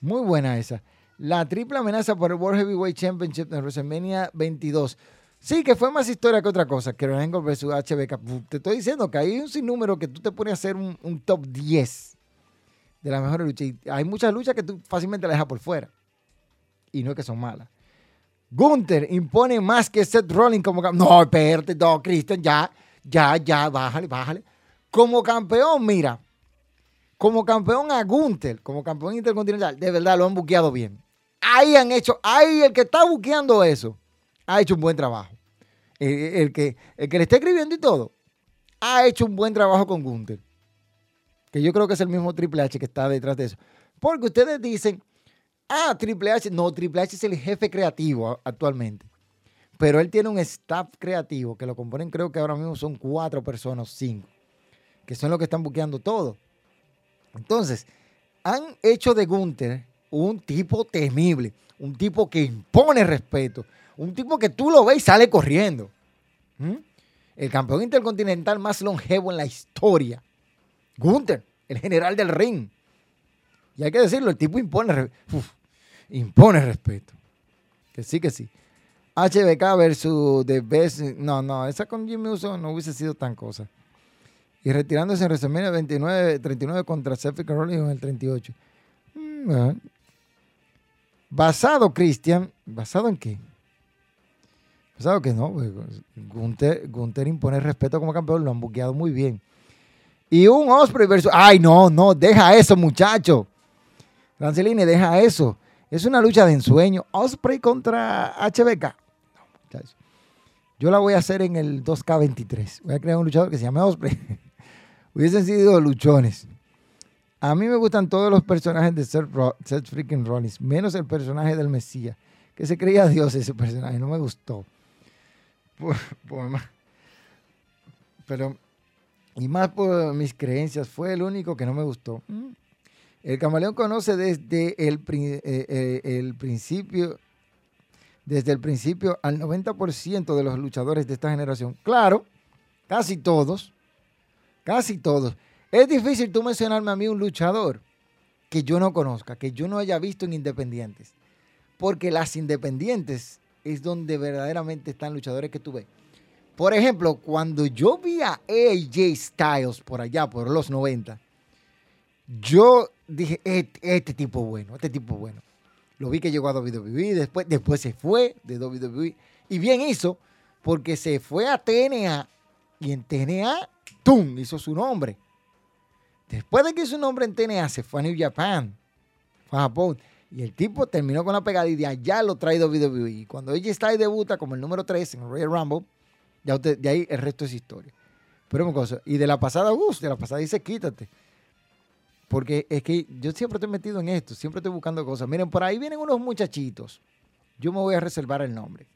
Muy buena esa. La triple amenaza por el World Heavyweight Championship en WrestleMania 22. Sí, que fue más historia que otra cosa. Que Angle versus HBK. Te estoy diciendo que hay un sinnúmero que tú te pones a hacer un, top 10 de las mejores luchas. Y hay muchas luchas que tú fácilmente las dejas por fuera. Y no es que son malas. Gunther impone más que Seth Rollins como campeón. No, espérate, no, Christian, ya, ya, ya, bájale, bájale. Como campeón, mira, como campeón a Gunther, como campeón intercontinental, de verdad lo han buqueado bien. Ahí han hecho, ahí el que está buqueando eso ha hecho un buen trabajo. El, que, el que le está escribiendo y todo, ha hecho un buen trabajo con Gunther. Que yo creo que es el mismo Triple H que está detrás de eso. Porque ustedes dicen, ah, Triple H, no, Triple H es el jefe creativo actualmente. Pero él tiene un staff creativo que lo componen, creo que ahora mismo son cuatro personas, cinco, que son los que están buqueando todo. Entonces, han hecho de Gunther un tipo temible, un tipo que impone respeto, un tipo que tú lo ves y sale corriendo. ¿Mm? El campeón intercontinental más longevo en la historia. Gunther, el general del ring. Y hay que decirlo, el tipo impone, impone respeto. Que sí, que sí. HBK versus The Best. No, no, esa con Jimmy Uso no hubiese sido tan cosa. Y retirándose en WrestleMania 29, 39 contra Seth Rollins en el 38. Mm, basado, Christian, ¿basado en qué? Basado que no, pues, Gunther, Gunther impone respeto como campeón, lo han buqueado muy bien. Y un Osprey versus. Ay, no, no, deja eso, muchacho. Rancelini, deja eso. Es una lucha de ensueño. Osprey contra HBK. Yo la voy a hacer en el 2K23. Voy a crear un luchador que se llame Osprey. (laughs) Hubiesen sido luchones. A mí me gustan todos los personajes de Seth, freaking Rollins, menos el personaje del Mesías, que se creía Dios ese personaje, no me gustó. Pero, y más por mis creencias, fue el único que no me gustó. Mm. El camaleón conoce desde el, eh, eh, el principio, desde el principio al 90% de los luchadores de esta generación. Claro, casi todos, casi todos. Es difícil tú mencionarme a mí un luchador que yo no conozca, que yo no haya visto en Independientes. Porque las Independientes es donde verdaderamente están luchadores que tú ves. Por ejemplo, cuando yo vi a AJ Styles por allá, por los 90, yo dije, este, este tipo bueno, este tipo bueno. Lo vi que llegó a WWE, después, después se fue de WWE. Y bien hizo, porque se fue a TNA y en TNA, ¡tum! hizo su nombre. Después de que hizo su nombre en TNA, se fue a New Japan, fue a Japón. Y el tipo terminó con la pegada y de allá lo trae WWE. Y cuando ella está y debuta como el número 3 en Royal Rumble, ya de ahí el resto es historia. Pero una cosa, y de la pasada, uh, de la pasada dice quítate. Porque es que yo siempre estoy metido en esto, siempre estoy buscando cosas. Miren, por ahí vienen unos muchachitos. Yo me voy a reservar el nombre.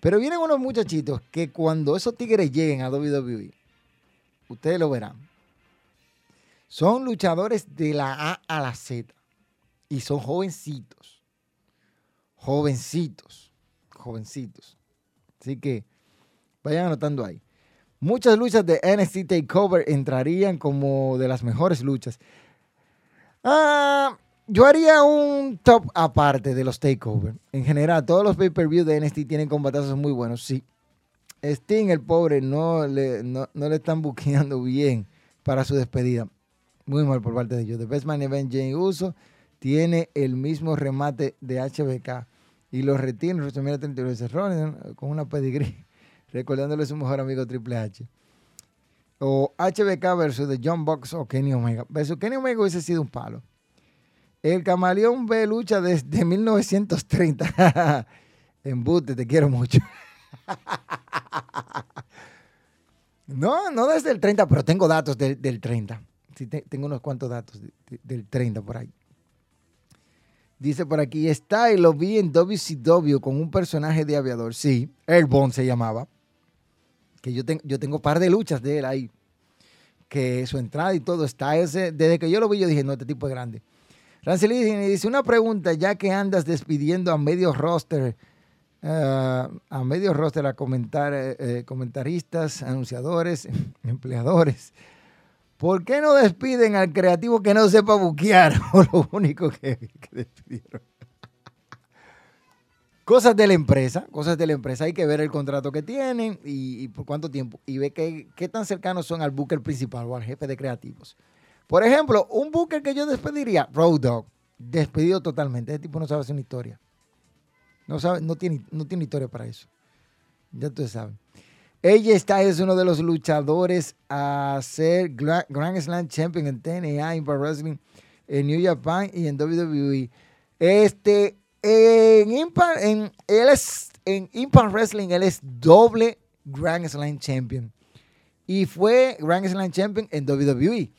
Pero vienen unos muchachitos que cuando esos tigres lleguen a WWE, ustedes lo verán. Son luchadores de la A a la Z. Y son jovencitos. Jovencitos. Jovencitos. Así que vayan anotando ahí. Muchas luchas de NXT Takeover entrarían como de las mejores luchas. Ah, yo haría un top aparte de los takeover. En general, todos los pay-per-view de NXT tienen combatazos muy buenos, sí. Sting, el pobre, no le, no, le están buqueando bien para su despedida. Muy mal por parte de ellos. The Best Man Event, Jane Uso, tiene el mismo remate de HBK. Y los retiene, WrestleMania 32 con una pedigrí, (laughs) recordándole a su mejor amigo Triple H o HBK versus The John Box o Kenny Omega. Versus Kenny Omega hubiese sido un palo. El camaleón B lucha desde (laughs) 1930. (laughs) Embute, te quiero mucho. no, no desde el 30, pero tengo datos del 30. Sí, tengo unos cuantos datos del 30 por ahí. Dice por aquí, está y lo vi en WCW con un personaje de aviador. Sí, Airborne se llamaba que yo, yo tengo par de luchas de él ahí, que su entrada y todo está ese, desde que yo lo vi yo dije, no, este tipo es grande. Rancelini dice, una pregunta, ya que andas despidiendo a medio roster, eh, a medio roster a comentar, eh, eh, comentaristas, anunciadores, (laughs) empleadores, ¿por qué no despiden al creativo que no sepa buquear? (laughs) O lo único que, despidieron. Cosas de la empresa, cosas de la empresa. Hay que ver el contrato que tienen y, por cuánto tiempo. Y qué, qué, tan cercanos son al booker principal o al jefe de creativos. Por ejemplo, un booker que yo despediría, Road Dog, despedido totalmente. Ese tipo no sabe hacer una historia. No, sabe, no, tiene, no tiene historia para eso. Ya ustedes saben. Ella está, es uno de los luchadores a ser Grand Slam Champion en TNA, Impact Wrestling, en New Japan y en WWE. Este en Impact, en, él es, en Impact Wrestling, él es doble Grand Slam Champion. Y fue Grand Slam Champion en WWE.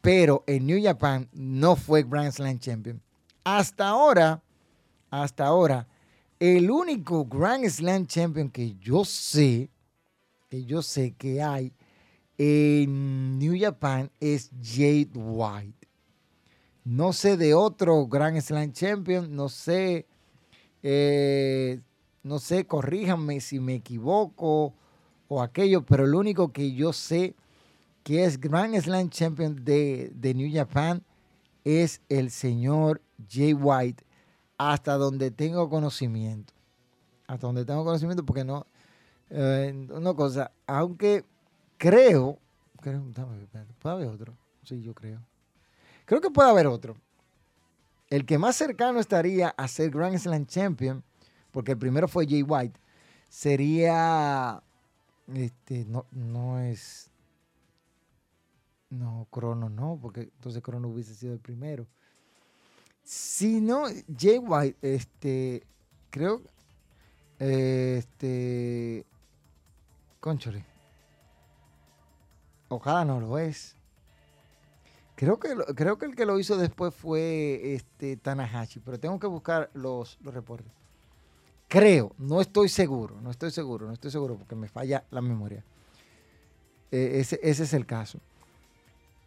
Pero en New Japan no fue Grand Slam Champion. Hasta ahora, hasta ahora, el único Grand Slam Champion que yo sé, que yo sé que hay en New Japan es Jade White. No sé de otro Grand Slam Champion, no sé, eh, no sé, corríjanme si me equivoco o aquello, pero lo único que yo sé que es Grand Slam Champion de, de New Japan es el señor Jay White, hasta donde tengo conocimiento. Hasta donde tengo conocimiento, porque no, eh, una cosa, aunque creo, creo, puede haber otro, sí, yo creo. Creo que puede haber otro. El que más cercano estaría a ser Grand Slam Champion, porque el primero fue Jay White, sería, este, no, no es, no, Crono no, porque entonces Crono hubiese sido el primero. Si no, Jay White, este, creo, este, Conchore. Ojalá no lo es. Creo que, creo que el que lo hizo después fue este Tanahashi, pero tengo que buscar los, los reportes. Creo, no estoy seguro, no estoy seguro, no estoy seguro porque me falla la memoria. Eh, ese, ese, es el caso.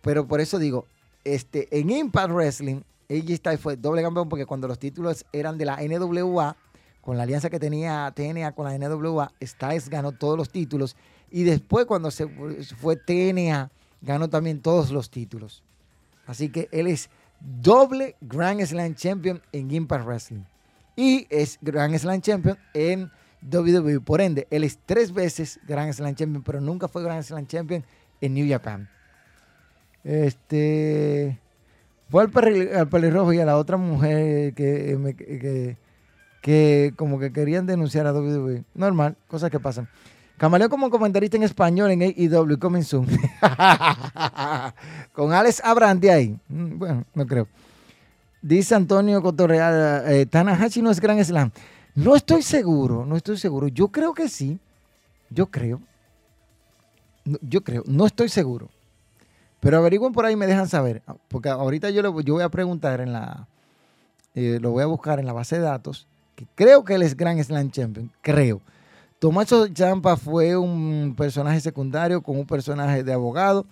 Pero por eso digo, este, en Impact Wrestling, AJ Styles fue doble campeón porque cuando los títulos eran de la NWA, con la alianza que tenía TNA con la NWA, Styles ganó todos los títulos. Y después cuando se fue TNA, ganó también todos los títulos. Así que él es doble Grand Slam Champion en Impact Wrestling. Y es Grand Slam Champion en WWE. Por ende, él es tres veces Grand Slam Champion, pero nunca fue Grand Slam Champion en New Japan. Este. Fue al, pelirrojo y a la otra mujer que, que que como que querían denunciar a WWE. Normal, cosas que pasan. Camaleo como comentarista en español en AEW, coming (laughs) soon. Con Alex Abranti ahí. Mm, bueno, no creo. Dice Antonio Cotorreal, eh, Tanahashi no es Gran Slam. No estoy seguro, no estoy seguro. Yo creo que sí. Yo creo. yo creo, no estoy seguro. Pero averigüen por ahí y me dejan saber. Porque ahorita yo, yo voy a preguntar en la... Eh, lo voy a buscar en la base de datos creo que él es Gran Slam Champion, creo. Tomaso Champa fue un personaje secundario con un personaje de abogado.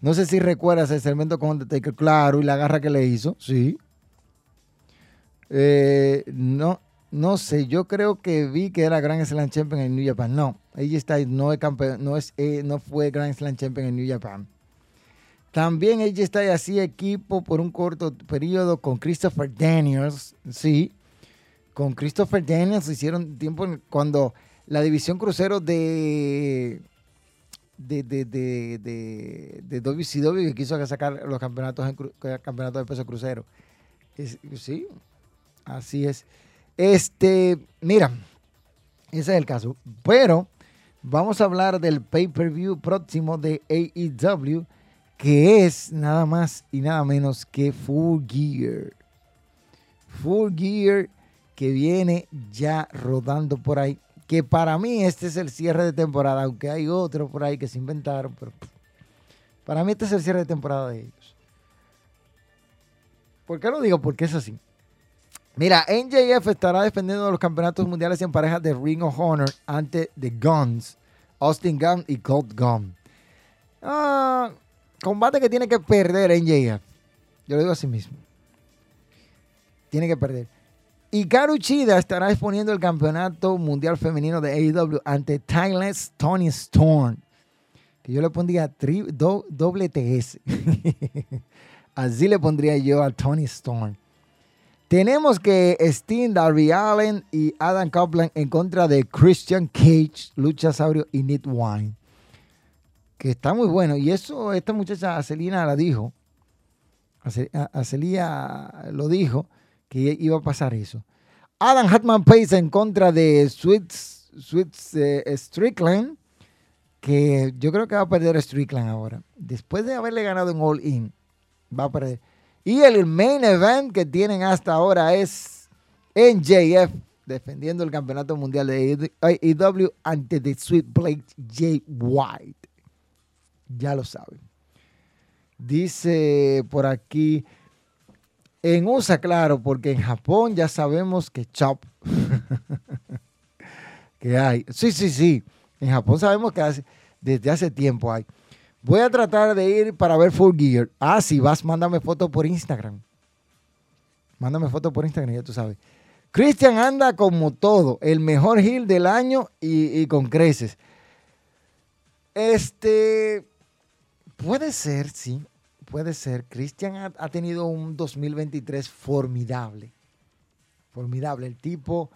No sé si recuerdas el segmento con Undertaker, claro, y la garra que le hizo, sí. Eh, no, no sé, yo creo que vi que era Gran Slam Champion en New Japan. No, ella está no es campeón, no es, eh, no fue Grand Slam Champion en New Japan. También ella está así equipo por un corto periodo con Christopher Daniels, sí, con Christopher Daniels hicieron tiempo cuando la división crucero de de, de, de, de, WCW que quiso sacar los campeonatos en campeonatos de peso crucero. sí, así es. Este, mira, ese es el caso. Pero vamos a hablar del pay-per-view próximo de AEW, que es nada más y nada menos que Full Gear. Full Gear que viene ya rodando por ahí. Que para mí este es el cierre de temporada, aunque hay otro por ahí que se inventaron, pero para mí este es el cierre de temporada de ellos. ¿Por qué lo digo? Porque es así. Mira, NJF estará defendiendo los campeonatos mundiales en parejas de Ring of Honor ante The Guns, Austin Gunn y Cold Gunn. Ah, combate que tiene que perder NJF. Yo lo digo así mismo. Tiene que perder. Y Chida estará exponiendo el campeonato mundial femenino de AEW ante Timeless Tony Storm. Que yo le pondría doble TS. (laughs) Así le pondría yo a Tony Storm. Tenemos que Steen, Darby Allen y Adam Copeland en contra de Christian Cage, Lucha Saurio y Nick Wine. Que está muy bueno. Y eso esta muchacha Acelina la dijo. Acelia lo dijo que iba a pasar eso. Adam Hatman Pace en contra de Sweet, Sweet eh, Strickland, que yo creo que va a perder Strickland ahora. Después de haberle ganado en All In, va a perder. Y el main event que tienen hasta ahora es NJF defendiendo el campeonato mundial de AEW ante The Sweet Blake J. White. Ya lo saben. Dice por aquí en USA, claro, porque en Japón ya sabemos que chop. (laughs) que hay. Sí, sí, sí. En Japón sabemos que desde hace tiempo hay. Voy a tratar de ir para ver Full Gear. Ah, si vas, mándame fotos por Instagram. Mándame foto por Instagram, ya tú sabes. Christian anda como todo, el mejor heel del año y, con creces. Este, puede ser, sí, puede ser. Christian ha, tenido un 2023 formidable. Formidable. El tipo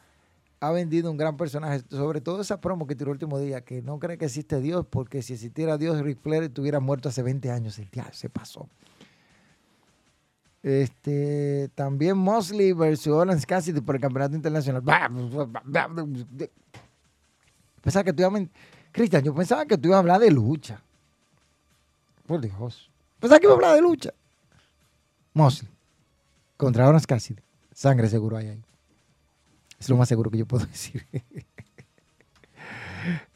ha vendido un gran personaje, sobre todo esa promo que tiró el último día, que no cree que existe Dios, porque si existiera Dios, Rick Flair estuviera muerto hace 20 años. El día se pasó. Este, también Mosley versus Orange Cassidy por el campeonato internacional. Pensaba que tú ibas. Cristian, yo pensaba que tú ibas a hablar de lucha. Por Dios. Pensaba que iba a hablar de lucha. Mosley contra Orange Cassidy. Sangre seguro hay ahí. Es lo más seguro que yo puedo (laughs) decir.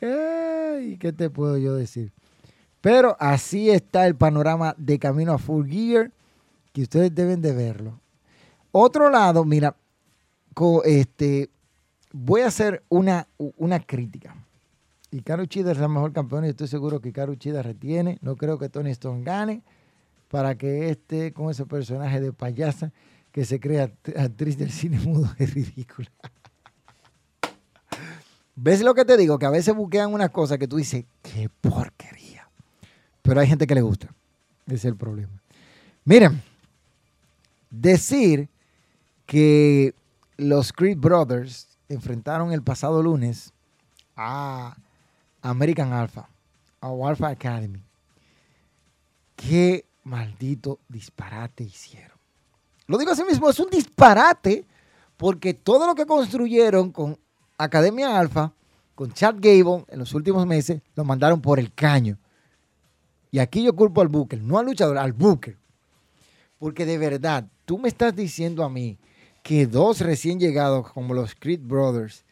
Ay, ¿Qué te puedo yo decir? Pero así está el panorama de camino a Full Gear que ustedes deben de verlo. Otro lado, mira, este, voy a hacer una, una crítica. Hikaru Chida es la mejor campeón y estoy seguro que Hikaru Chida retiene. No creo que Tony Stone gane para que esté con ese personaje de payasa que se crea actriz del cine mudo. (laughs) Es ridícula. ¿Ves lo que te digo? Que a veces buquean unas cosas que tú dices, qué porquería. Pero hay gente que le gusta. Ese es el problema. Miren, decir que los Creed Brothers enfrentaron el pasado lunes a American Alpha, a Alpha Academy. Qué maldito disparate hicieron. Lo digo así mismo, es un disparate porque todo lo que construyeron con Academia Alpha, con Chad Gable en los últimos meses, lo mandaron por el caño. Y aquí yo culpo al Booker, no al luchador, al Booker. Porque de verdad, tú me estás diciendo a mí que dos recién llegados como los Creed Brothers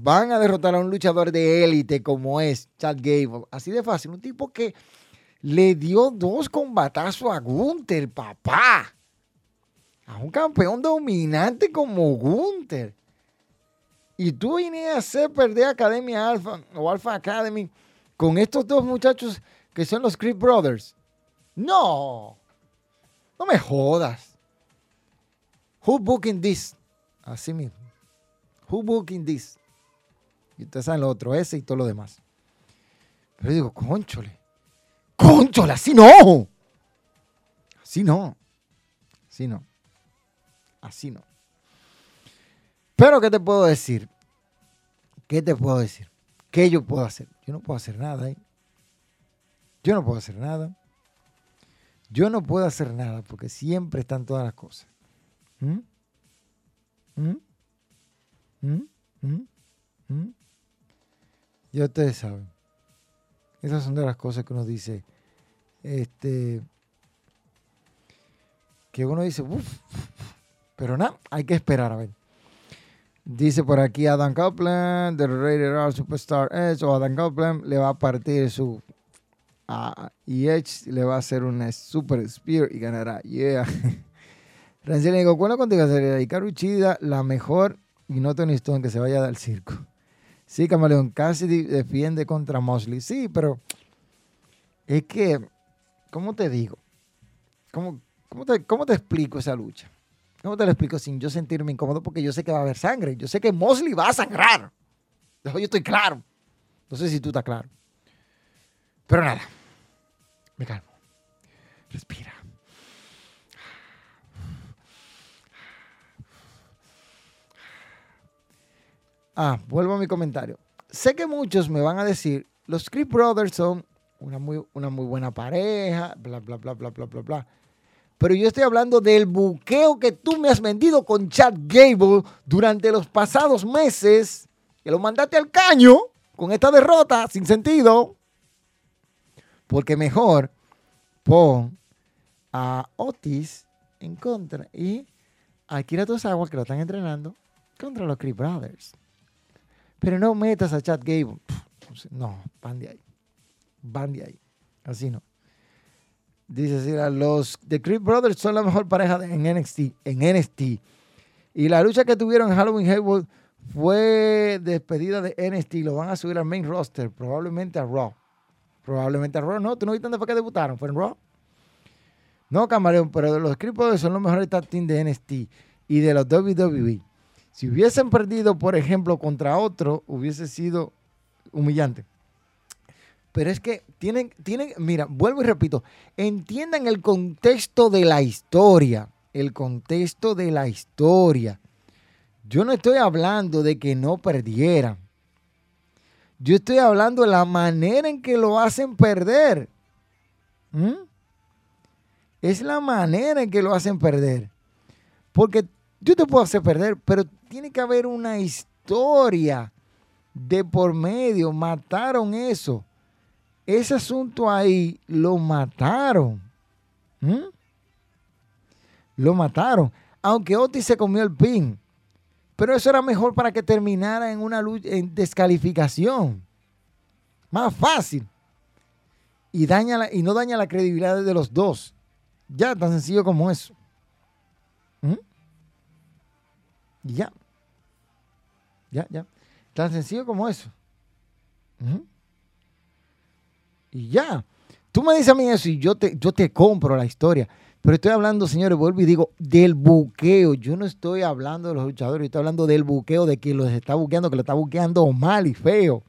van a derrotar a un luchador de élite como es Chad Gable. Así de fácil. Un tipo que le dio dos combatazos a Gunther, papá. A un campeón dominante como Gunther. Y tú vienes a hacer perder Academia Alpha o Alpha Academy con estos dos muchachos que son los Creed Brothers. No. No me jodas. Who booking this? Así mismo. Who booking this? Y ustedes saben lo otro, ese y todo lo demás. Pero digo, conchole. Conchole, así no. Así no. Así no. Así no. Pero, ¿qué te puedo decir? ¿Qué te puedo decir? ¿Qué yo puedo hacer? Yo no puedo hacer nada. ¿eh? Yo no puedo hacer nada. Yo no puedo hacer nada porque siempre están todas las cosas. ¿Mm? ¿Mm? ¿Mm? Ya ustedes saben. Esas son de las cosas que uno dice. Este. Que uno dice, uff. Pero nada, hay que esperar a ver. Dice por aquí Adam Copeland, The Rated R Superstar Edge, o Adam Copeland le va a partir su y Edge le va a hacer una Super Spear y ganará. Yeah. Ranciel digo, ¿cuál contigo sería Hikaru Chida la mejor y no Tony Stone que se vaya del circo? Sí, Camaleón, casi defiende contra Mosley. Sí, pero es que, ¿cómo te digo? ¿Cómo, cómo, te, ¿Cómo te explico esa lucha? ¿Cómo te lo explico sin yo sentirme incómodo? Porque yo sé que va a haber sangre. Yo sé que Mosley va a sangrar. Yo estoy claro. No sé si tú estás claro. Pero nada, me calmo. Respira. Ah, vuelvo a mi comentario. Sé que muchos me van a decir, los Creep Brothers son una muy, buena pareja, bla, bla, bla, bla, bla, bla, bla. Pero yo estoy hablando del buqueo que tú me has vendido con Chad Gable durante los pasados meses, que lo mandaste al caño con esta derrota sin sentido. Porque mejor pon a Otis en contra y a Kira Tosawa, que lo están entrenando, contra los Creep Brothers. Pero no metas a Chad Gable. No, van de ahí. Van de ahí. Así no. Dice así, los The Creep Brothers son la mejor pareja en NXT, en NXT. Y la lucha que tuvieron en Halloween Haywood fue despedida de NXT. Lo van a subir al main roster, probablemente a Raw. Probablemente a Raw. No, tú no viste dónde fue que debutaron. ¿Fue en Raw? No, camarón, pero los Creep son los mejores tag team de NXT. y de los WWE. Si hubiesen perdido, por ejemplo, contra otro, hubiese sido humillante. Pero es que tienen, tienen, mira, vuelvo y repito, entiendan el contexto de la historia, el contexto de la historia. Yo no estoy hablando de que no perdieran. Yo estoy hablando de la manera en que lo hacen perder. ¿Mm? Es la manera en que lo hacen perder. Porque yo te puedo hacer perder, pero tiene que haber una historia de por medio. Mataron eso. Ese asunto ahí lo mataron. ¿Mm? Lo mataron. Aunque Otis se comió el pin. Pero eso era mejor para que terminara en una lucha, en descalificación. Más fácil. Y, daña y no daña la credibilidad de los dos. Ya, tan sencillo como eso. ¿Mm? Ya. Ya, ya. Tan sencillo como eso. Y ya. Tú me dices a mí eso y yo te, yo te compro la historia. Pero estoy hablando, señores, vuelvo y digo, del buqueo. Yo no estoy hablando de los luchadores, estoy hablando del buqueo, de quien los está buqueando, que lo está buqueando mal y feo.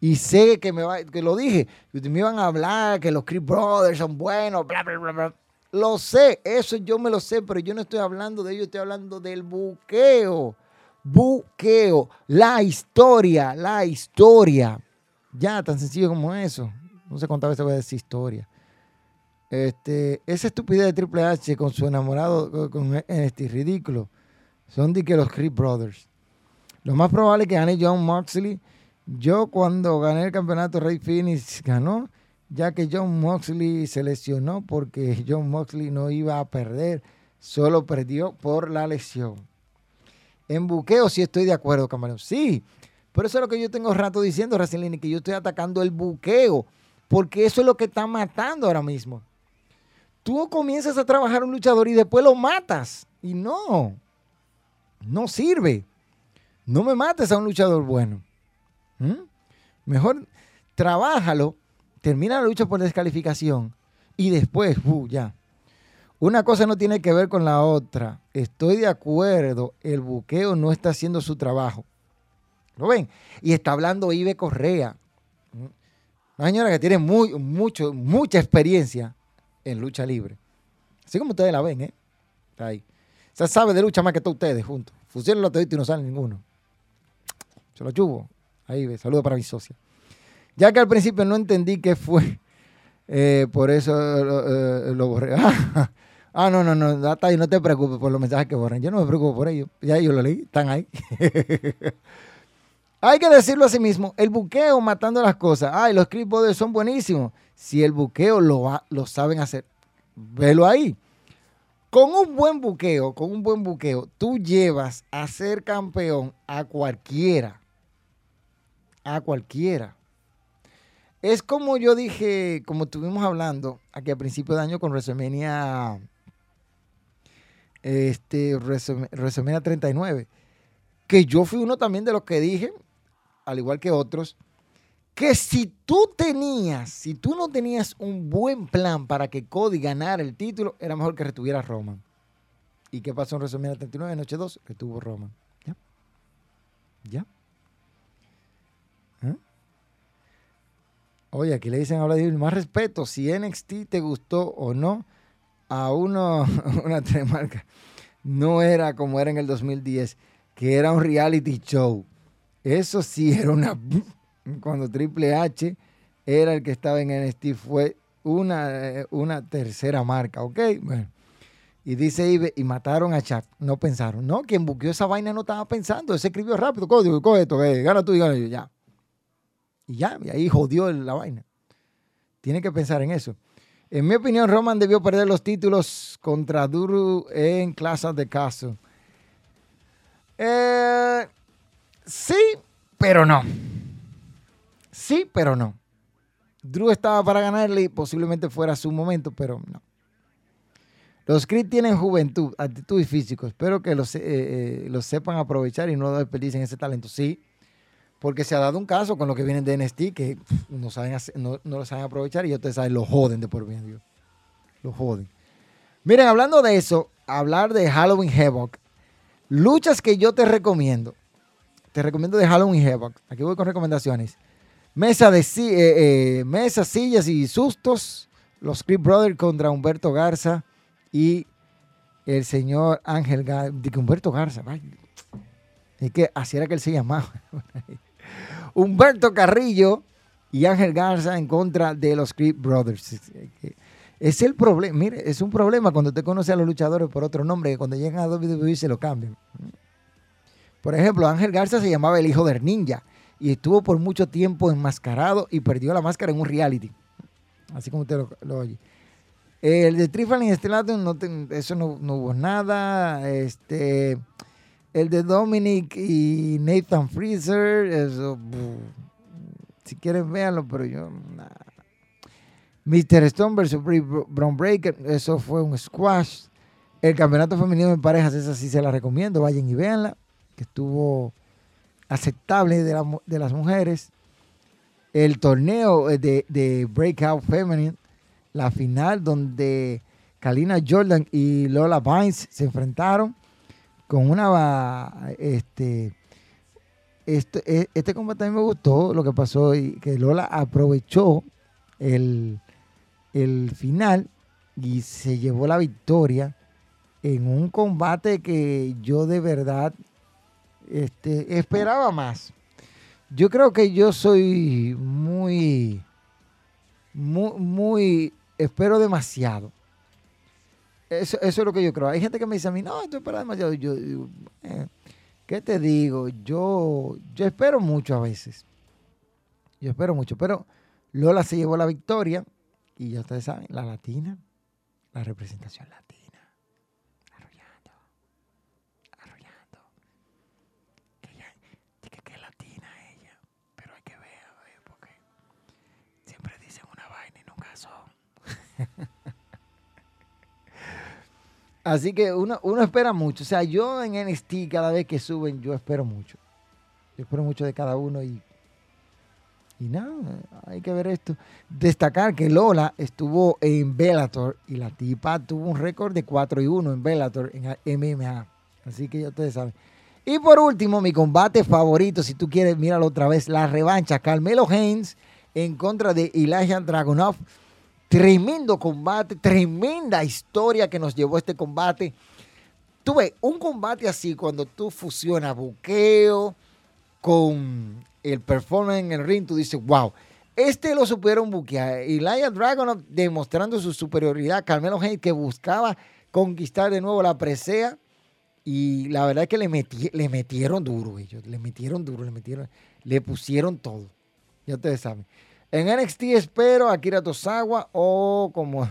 Y sé que me va, que lo dije, que me iban a hablar, que los Creep Brothers son buenos, bla, bla, bla, bla. Lo sé, eso yo me lo sé, pero yo no estoy hablando de ellos, estoy hablando del buqueo. Buqueo, la historia, la historia. Ya, tan sencillo como eso. No sé cuántas veces voy a decir historia. Este, esa estupidez de Triple H con su enamorado, con este ridículo, son de que los Creep Brothers. Lo más probable es que gane John Moxley. Yo cuando gané el campeonato, Rey Phoenix ganó, ya que John Moxley se lesionó porque John Moxley no iba a perder, solo perdió por la lesión. En buqueo sí estoy de acuerdo, camarón. Sí, por eso es lo que yo tengo rato diciendo, Racelini, que yo estoy atacando el buqueo, porque eso es lo que está matando ahora mismo tú comienzas a trabajar un luchador y después lo matas. Y no, no sirve. No me mates a un luchador bueno. Mejor trabájalo, termina la lucha por descalificación y después, uh, ya. Una cosa no tiene que ver con la otra. Estoy de acuerdo, el buqueo no está haciendo su trabajo. ¿Lo ven? Y está hablando Ibe Correa. Una señora que tiene muy, mucho, mucha experiencia en lucha libre. Así como ustedes la ven, ¿eh? Está ahí. Se sabe de lucha más que todos ustedes juntos. Fusionen los y no sale ninguno. Se lo chubo. Ahí ve. Saludo para mi socia. Ya que al principio no entendí qué fue. Eh, por eso eh, lo borré. (laughs) ah, no, no, no. Ahí no te preocupes por los mensajes que borran. Yo no me preocupo por ellos. Ya yo lo leí. Están ahí. (laughs) Hay que decirlo a sí mismo. El buqueo matando las cosas. Ay, los clipboards son buenísimos. Si el buqueo lo, lo saben hacer, velo ahí. Con un buen buqueo, con un buen buqueo, tú llevas a ser campeón a cualquiera. A cualquiera. Es como yo dije, como estuvimos hablando aquí a principio de año con WrestleMania, este, WrestleMania 39, que yo fui uno también de los que dije, al igual que otros, que si tú tenías, si tú no tenías un buen plan para que Cody ganara el título, era mejor que retuviera Roman. ¿Y qué pasó en WrestleMania 39, noche 2? Retuvo Roman. ¿Ya? ¿Ya? ¿Eh? Oye, aquí le dicen a de más respeto, si NXT te gustó o no, a uno, (laughs) una tremarca, no era como era en el 2010, que era un reality show. Eso sí (laughs) era una cuando Triple H era el que estaba en NXT, fue una, una tercera marca, ¿ok? Bueno. Y dice Ibe, y mataron a Chuck. No pensaron. No, quien buqueó esa vaina no estaba pensando. Él se escribió rápido, código, coge esto, gana tú y gana yo, ya. Y ya, y ahí jodió la vaina. Tiene que pensar en eso. En mi opinión, Roman debió perder los títulos contra Duru en Clash de Castle. Eh, sí, pero no. Sí, pero no. Drew estaba para ganarle y posiblemente fuera su momento, pero no. Los Creed tienen juventud, actitud y físico. Espero que los, eh, eh, sepan aprovechar y no desperdicien ese talento. Sí, porque se ha dado un caso con los que vienen de NST que no, saben no, lo saben aprovechar y ustedes saben, lo joden de por medio. Lo joden. Miren, hablando de eso, hablar de Halloween Havoc. Luchas que yo te recomiendo. Te recomiendo de Halloween Havoc. Aquí voy con recomendaciones. Mesa de eh, eh, sillas y sustos. Los Creep Brothers contra Humberto Garza y el señor Ángel Garza. Humberto Garza. Es que así era que él se llamaba. (laughs) Humberto Carrillo y Ángel Garza en contra de los Creep Brothers. Es el problema, mire, es un problema cuando te conoce a los luchadores por otro nombre, que cuando llegan a WWE se lo cambian. Por ejemplo, Ángel Garza se llamaba el hijo del ninja y estuvo por mucho tiempo enmascarado y perdió la máscara en un reality. Así como usted lo, oye. El de Trifling Stellatum, no eso no, hubo nada. Este, el de Dominic y Nathan Freezer, eso, si quieren véanlo, pero yo, Mr. Stone versus Brown Breaker, eso fue un squash. El campeonato femenino en parejas, esa sí se la recomiendo, vayan y véanla, que estuvo aceptable de, las mujeres. El torneo eh, de, Breakout Feminine, la final donde Kalina Jordan y Lola Vines se enfrentaron con una este este, e, este combate a mí me gustó lo que pasó y que Lola aprovechó el, el final y se llevó la victoria en un combate que yo de verdad este, esperaba más. Yo creo que yo soy muy, muy, muy, espero demasiado. Eso, eso, es lo que yo creo. Hay gente que me dice a mí, no, esto espera demasiado. Yo digo, eh, ¿qué te digo? Yo, yo espero mucho a veces. Yo espero mucho, pero Lola se llevó la victoria y ya ustedes saben, la latina, la representación latina, arrollando, arrollando. Que ella, que, que es latina ella, pero hay que ver, porque siempre dicen una vaina y nunca son. (laughs) Así que uno, uno espera mucho. O sea, yo en NXT cada vez que suben, yo espero mucho. Yo espero mucho de cada uno y y nada, hay que ver esto. Destacar que Lola estuvo en Bellator y la tipa tuvo un récord de 4 y 1 en Bellator, en MMA. Así que ya ustedes saben. Y por último, mi combate favorito, si tú quieres, míralo otra vez, la revancha. Carmelo Haynes en contra de Elijah Dragunov. Tremendo combate, tremenda historia que nos llevó este combate. Tuve un combate así cuando tú fusionas buqueo con el performance en el ring, tú dices, wow, este lo supieron buquear. Elijah Dragon demostrando su superioridad. Carmelo Hayes que buscaba conquistar de nuevo la presea. Y la verdad es que le, le metieron duro ellos. Le metieron duro, le metieron, le pusieron todo. Ya ustedes saben. En NXT espero a Akira Tosawa o como,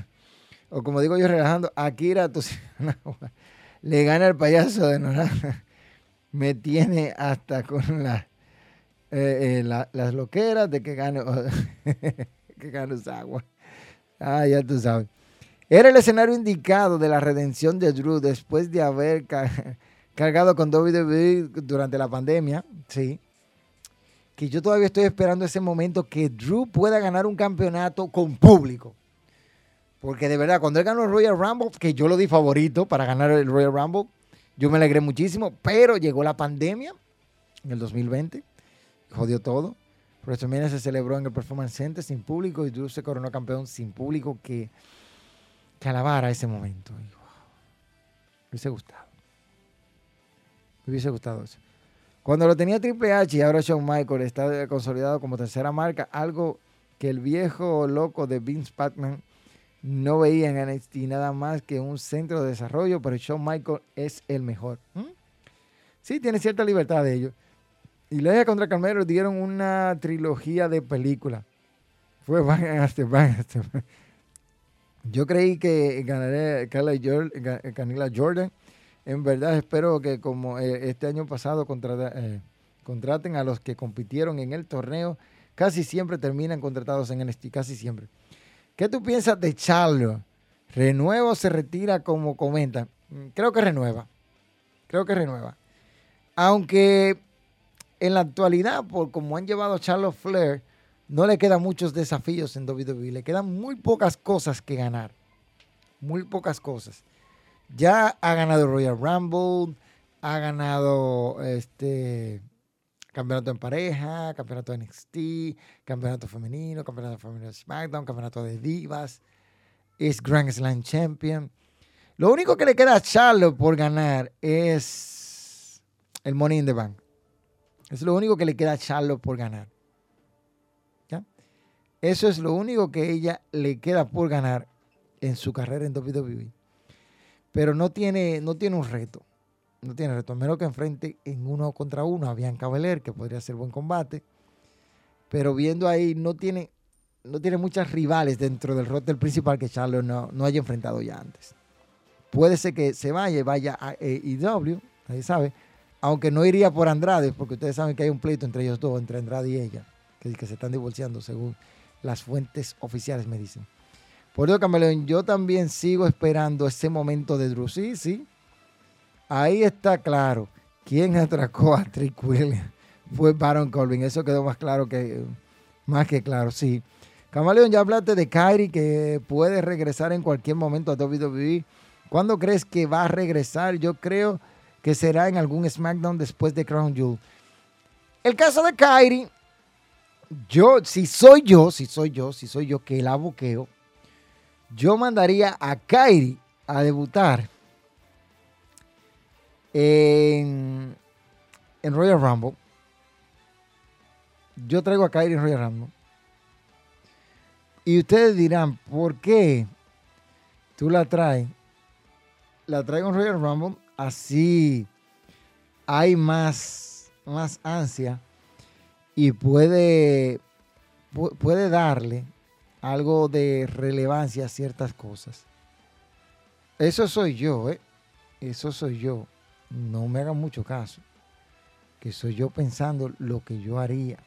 o como digo yo relajando, Akira Tosawa (laughs) le gana el payaso de Nora. (laughs) Me tiene hasta con la eh, eh, las loqueras de que gane, (laughs) que gane agua. Ah, ya tú sabes. Era el escenario indicado de la redención de Drew después de haber cargado con WWE durante la pandemia. Sí. Que yo todavía estoy esperando ese momento que Drew pueda ganar un campeonato con público. Porque de verdad, cuando él ganó el Royal Rumble, que yo lo di favorito para ganar el Royal Rumble, yo me alegré muchísimo, pero llegó la pandemia en el 2020 jodió todo. WrestleMania se celebró en el Performance Center sin público y Drew se coronó campeón sin público que, que alabara ese momento. me hubiese gustado. Me hubiese gustado eso. Cuando lo tenía Triple H y ahora Shawn Michael está consolidado como tercera marca, algo que el viejo loco de Vince Patman no veía en NXT nada más que un centro de desarrollo, pero Shawn Michael es el mejor. ¿Mm? Sí, tiene cierta libertad de ellos. Y Leia contra Carmelo dieron una trilogía de películas. Fue Van Yo creí que ganaría Canila Jordan. En verdad espero que como eh, este año pasado eh, contraten a los que compitieron en el torneo, casi siempre terminan contratados en NXT, casi siempre. ¿Qué tú piensas de Charlo? ¿Renueva o se retira como comentan? Mm, creo que renueva. Creo que renueva. Aunque en la actualidad, por como han llevado a Charlotte Flair, no le quedan muchos desafíos en WWE. Le quedan muy pocas cosas que ganar. Muy pocas cosas. Ya ha ganado Royal Rumble, ha ganado este campeonato en pareja, campeonato de NXT, campeonato femenino, campeonato femenino de SmackDown, campeonato de divas, es Grand Slam Champion. Lo único que le queda a Charlotte por ganar es el Money in the Bank. Es lo único que le queda a Charlotte por ganar. ¿Ya? Eso es lo único que ella le queda por ganar en su carrera en WWE. Pero no tiene, no tiene un reto. No tiene reto. A menos que enfrente en uno contra uno a Bianca Belair, que podría ser buen combate. Pero viendo ahí, no tiene, no tiene muchas rivales dentro del roster principal que Charlotte no, no haya enfrentado ya antes. Puede ser que se vaya y vaya a AEW, nadie sabe. Aunque no iría por Andrade, porque ustedes saben que hay un pleito entre ellos dos, entre Andrade y ella, que, que se están divorciando según las fuentes oficiales me dicen. Por eso, Camaleón, yo también sigo esperando ese momento de Drew. Sí, sí. Ahí está claro. ¿Quién (laughs) atracó a Trick Williams? Fue Baron Corbin. Eso quedó más claro que, más que claro, sí. Camaleón, ya hablaste de Kyrie que puede regresar en cualquier momento a WWE. ¿Cuándo crees que va a regresar? Yo creo que será en algún SmackDown después de Crown Jewel. El caso de Kyrie, yo, si soy yo, si soy yo, si soy yo que la buqueo, yo mandaría a Kyrie a debutar en, en Royal Rumble. Yo traigo a Kyrie en Royal Rumble. Y ustedes dirán, ¿por qué tú la traes? La traigo en Royal Rumble, así hay más, más ansia y puede, puede darle algo de relevancia a ciertas cosas. Eso soy yo, ¿eh? Eso soy yo. No me hagan mucho caso. Que soy yo pensando lo que yo haría.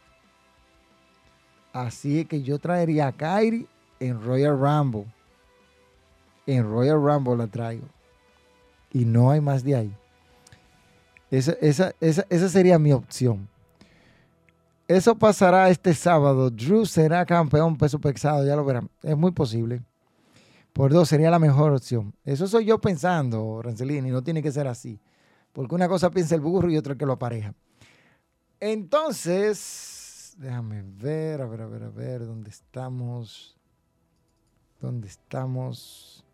Así es que yo traería a Kyrie en Royal Rumble. En Royal Rumble la traigo. Y no hay más de ahí. Esa, esa, esa, esa sería mi opción. Eso pasará este sábado. Drew será campeón peso pesado, ya lo verán. Es muy posible. Por dos sería la mejor opción. Eso soy yo pensando, Rancelini, no tiene que ser así. Porque una cosa piensa el burro y otra que lo apareja. Entonces, déjame ver, a ver, a ver, a ver, ¿dónde estamos? ¿Dónde estamos?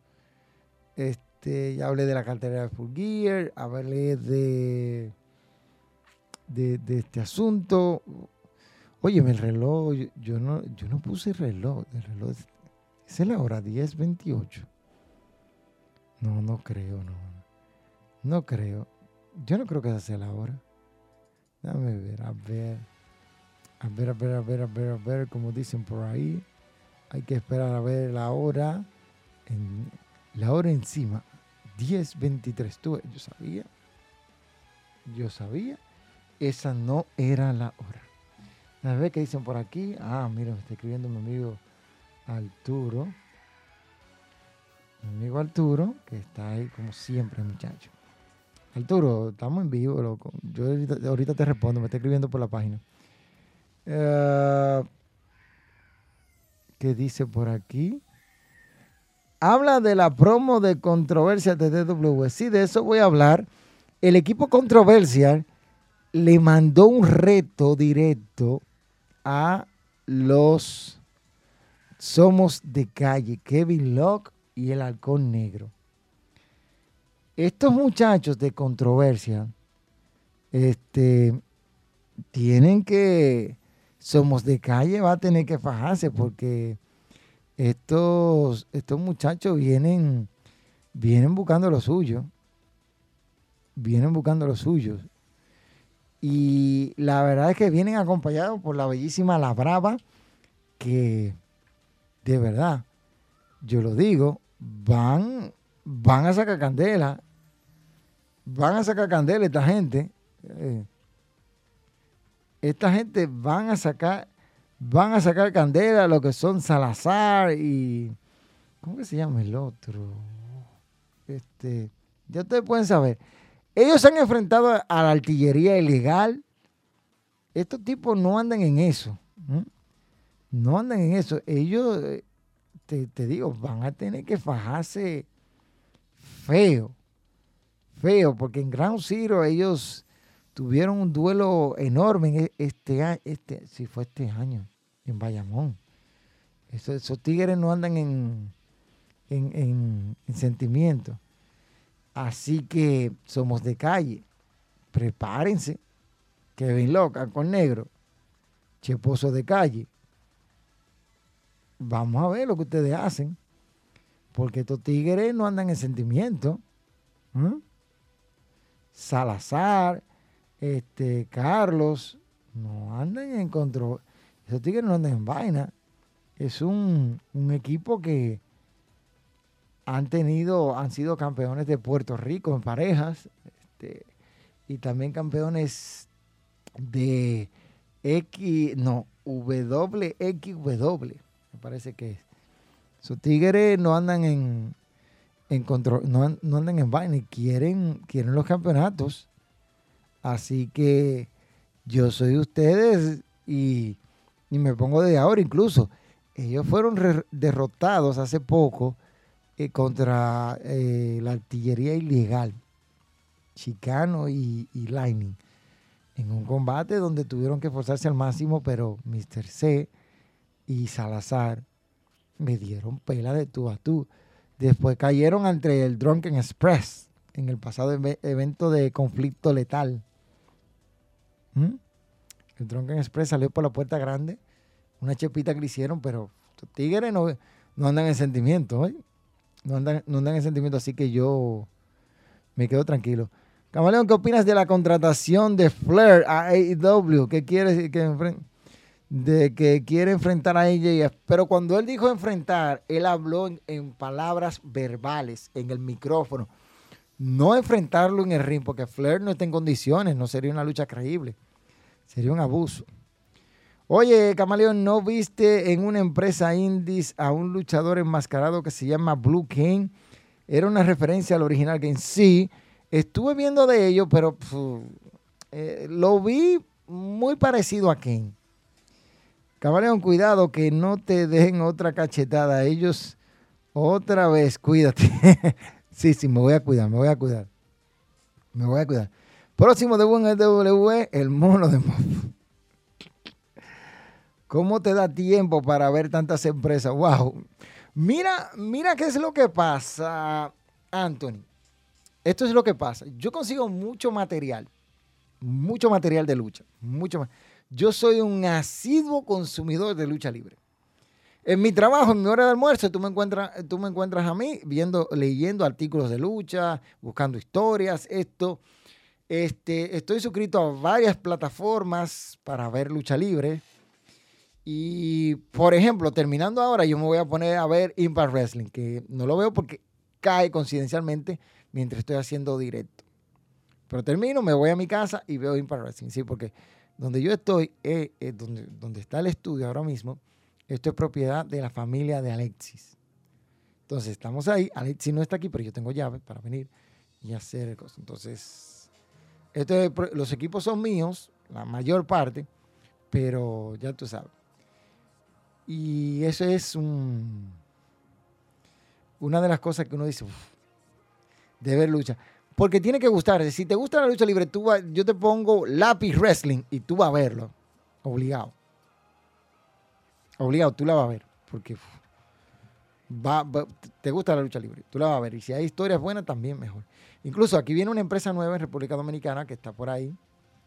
Este, ya hablé de la cartera de Full Gear, hablé de, de, de este asunto. Oye, el reloj, yo, no, yo no puse reloj. El reloj es, la hora 10.28. No, no creo, no. No creo. Yo no creo que esa sea la hora. Déjame ver, a ver. A ver, a ver, a ver, a ver, a ver, como dicen por ahí. Hay que esperar a ver la hora. La hora encima. 10.23. Tú, yo sabía. Yo sabía. Esa no era la hora. A ver qué dicen por aquí. Ah, mira, me está escribiendo mi amigo Arturo. Mi amigo Arturo, que está ahí como siempre, muchacho. Arturo, estamos en vivo, loco. Yo ahorita, te respondo, me está escribiendo por la página. Eh, ¿Qué dice por aquí? Habla de la promo de controversia de DW. Sí, de eso voy a hablar. El equipo controversial le mandó un reto directo a los Somos de Calle, Kevin Locke y el Halcón Negro. Estos muchachos de controversia este, tienen que, Somos de Calle va a tener que fajarse porque estos, estos muchachos vienen, vienen buscando lo suyo. Vienen buscando lo suyo. Y la verdad es que vienen acompañados por la bellísima La Brava, que de verdad, yo lo digo, van, van a sacar candela. Van a sacar candela esta gente. Eh, esta gente van a sacar, van a sacar candela lo que son Salazar y. ¿Cómo que se llama el otro? Este. Ya ustedes pueden saber. Ellos se han enfrentado a la artillería ilegal. Estos tipos no andan en eso. No andan en eso. Ellos, eh, te, digo, van a tener que fajarse feo. feo, porque en Ground Zero ellos tuvieron un duelo enorme este este, si fue este año, en Bayamón. esos tigres no andan en, en, en sentimiento. Así que somos de calle. Prepárense. Kevin Loca con negro. Cheposo de calle. Vamos a ver lo que ustedes hacen. Porque estos tigres no andan en sentimiento. Salazar, este, Carlos, no andan en control. Esos tigres no andan en vaina. Es un, un equipo que han tenido, han sido campeones de Puerto Rico en parejas este, y también campeones de X, no, WXW, me parece que es. Sus tigres no andan en, en control, no, andan en vaina y quieren, quieren los campeonatos. Así que yo soy de ustedes y, y me pongo de ahora incluso. Ellos fueron derrotados hace poco eh, contra eh, la artillería ilegal, Chicano y, Lightning, en un combate donde tuvieron que esforzarse al máximo, pero Mr. C y Salazar me dieron pela de tú a tú. Después cayeron ante el Drunken Express en el pasado evento de conflicto letal. ¿Mm? El Drunken Express salió por la puerta grande, una chepita que le hicieron, pero los tigres no, no andan en sentimiento. ¿eh? No andan, no andan en sentimiento, así que yo me quedo tranquilo. Camaleón, ¿qué opinas de la contratación de Flair a AEW? ¿Qué quiere que de que quiere enfrentar a AJF? Pero cuando él dijo enfrentar, él habló en, palabras verbales, en el micrófono. No enfrentarlo en el ring, porque Flair no está en condiciones, no sería una lucha creíble. Sería un abuso. Oye, Camaleón, ¿no viste en una empresa indies a un luchador enmascarado que se llama Blue King? Era una referencia al original Game. Sí, estuve viendo de ello, pero eh, lo vi muy parecido a King. Camaleón, cuidado que no te dejen otra cachetada. Ellos, otra vez, cuídate. (laughs) sí, sí, me voy a cuidar, me voy a cuidar. Me voy a cuidar. Próximo de WWE, el mono de ¿Cómo te da tiempo para ver tantas empresas? ¡Wow! Mira, mira qué es lo que pasa, Anthony. Esto es lo que pasa. Yo consigo mucho material, mucho material de lucha, mucho Yo soy un asiduo consumidor de lucha libre. En mi trabajo, en mi hora de almuerzo, tú me encuentras, tú me encuentras a mí viendo, leyendo artículos de lucha, buscando historias, esto. Este, estoy suscrito a varias plataformas para ver lucha libre. Y, por ejemplo, terminando ahora, yo me voy a poner a ver Impact Wrestling, que no lo veo porque cae coincidencialmente mientras estoy haciendo directo. Pero termino, me voy a mi casa y veo Impact Wrestling, sí, porque donde yo estoy, eh, eh, donde, donde está el estudio ahora mismo, esto es propiedad de la familia de Alexis. Entonces, estamos ahí. Alexis no está aquí, pero yo tengo llave para venir y hacer cosas. Entonces, los equipos son míos, la mayor parte, pero ya tú sabes. Y eso es un, una de las cosas que uno dice, de ver lucha. Porque tiene que gustar. Si te gusta la lucha libre, tú yo te pongo lápiz wrestling y tú vas a verlo. Obligado. Obligado, tú la vas a ver. Porque te gusta la lucha libre, tú la vas a ver. Y si hay historias buenas, también mejor. Incluso aquí viene una empresa nueva en República Dominicana que está por ahí,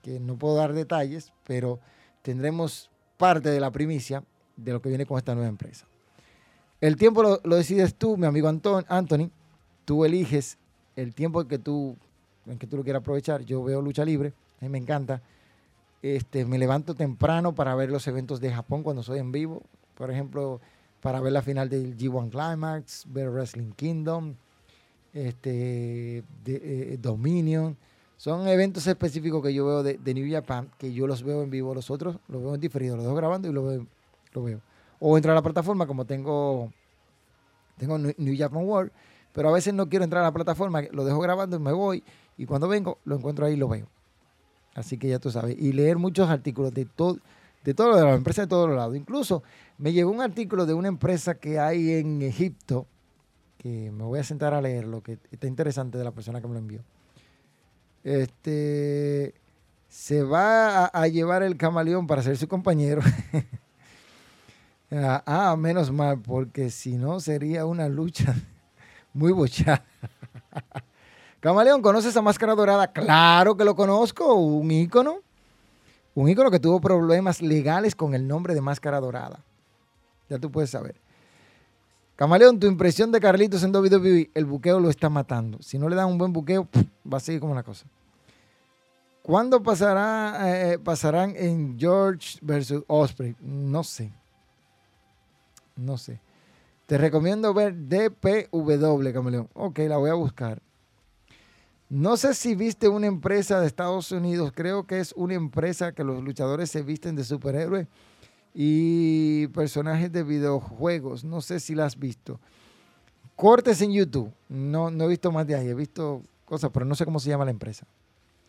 que no puedo dar detalles, pero tendremos parte de la primicia de lo que viene con esta nueva empresa. El tiempo lo, decides tú, mi amigo Anthony. Tú eliges el tiempo que tú, en que tú lo quieras aprovechar. Yo veo lucha libre, a mí me encanta. Este, me levanto temprano para ver los eventos de Japón cuando soy en vivo. Por ejemplo, para ver la final del G1 Climax, ver Wrestling Kingdom, este, eh, Dominion. Son eventos específicos que yo veo de, de, New Japan, que yo los veo en vivo. Los otros los veo en diferido, los dejo grabando y los veo lo veo. O entrar a la plataforma como tengo, tengo New Japan World, pero a veces no quiero entrar a la plataforma, lo dejo grabando y me voy y cuando vengo lo encuentro ahí y lo veo. Así que ya tú sabes. Y leer muchos artículos de todo, de todo de las empresas de todos lados. Incluso me llegó un artículo de una empresa que hay en Egipto, que me voy a sentar a leerlo, que está interesante de la persona que me lo envió. Este se va a, llevar el camaleón para ser su compañero. (laughs) ah, ah, menos mal, porque si no sería una lucha (laughs) muy bochada. (laughs) camaleón, ¿conoces a Máscara Dorada? Claro que lo conozco, un ícono. Un ícono que tuvo problemas legales con el nombre de Máscara Dorada. Ya tú puedes saber. Camaleón, tu impresión de Carlitos en WWE, el buqueo lo está matando. Si no le dan un buen buqueo, va a seguir como una cosa. ¿Cuándo pasará, eh, pasarán en George versus Osprey? No sé. No sé. Te recomiendo ver DPW, Camaleón. Ok, la voy a buscar. No sé si viste una empresa de Estados Unidos. Creo que es una empresa que los luchadores se visten de superhéroes y personajes de videojuegos. No sé si la has visto. Cortes en YouTube. No, no he visto más de ahí. He visto cosas, pero no sé cómo se llama la empresa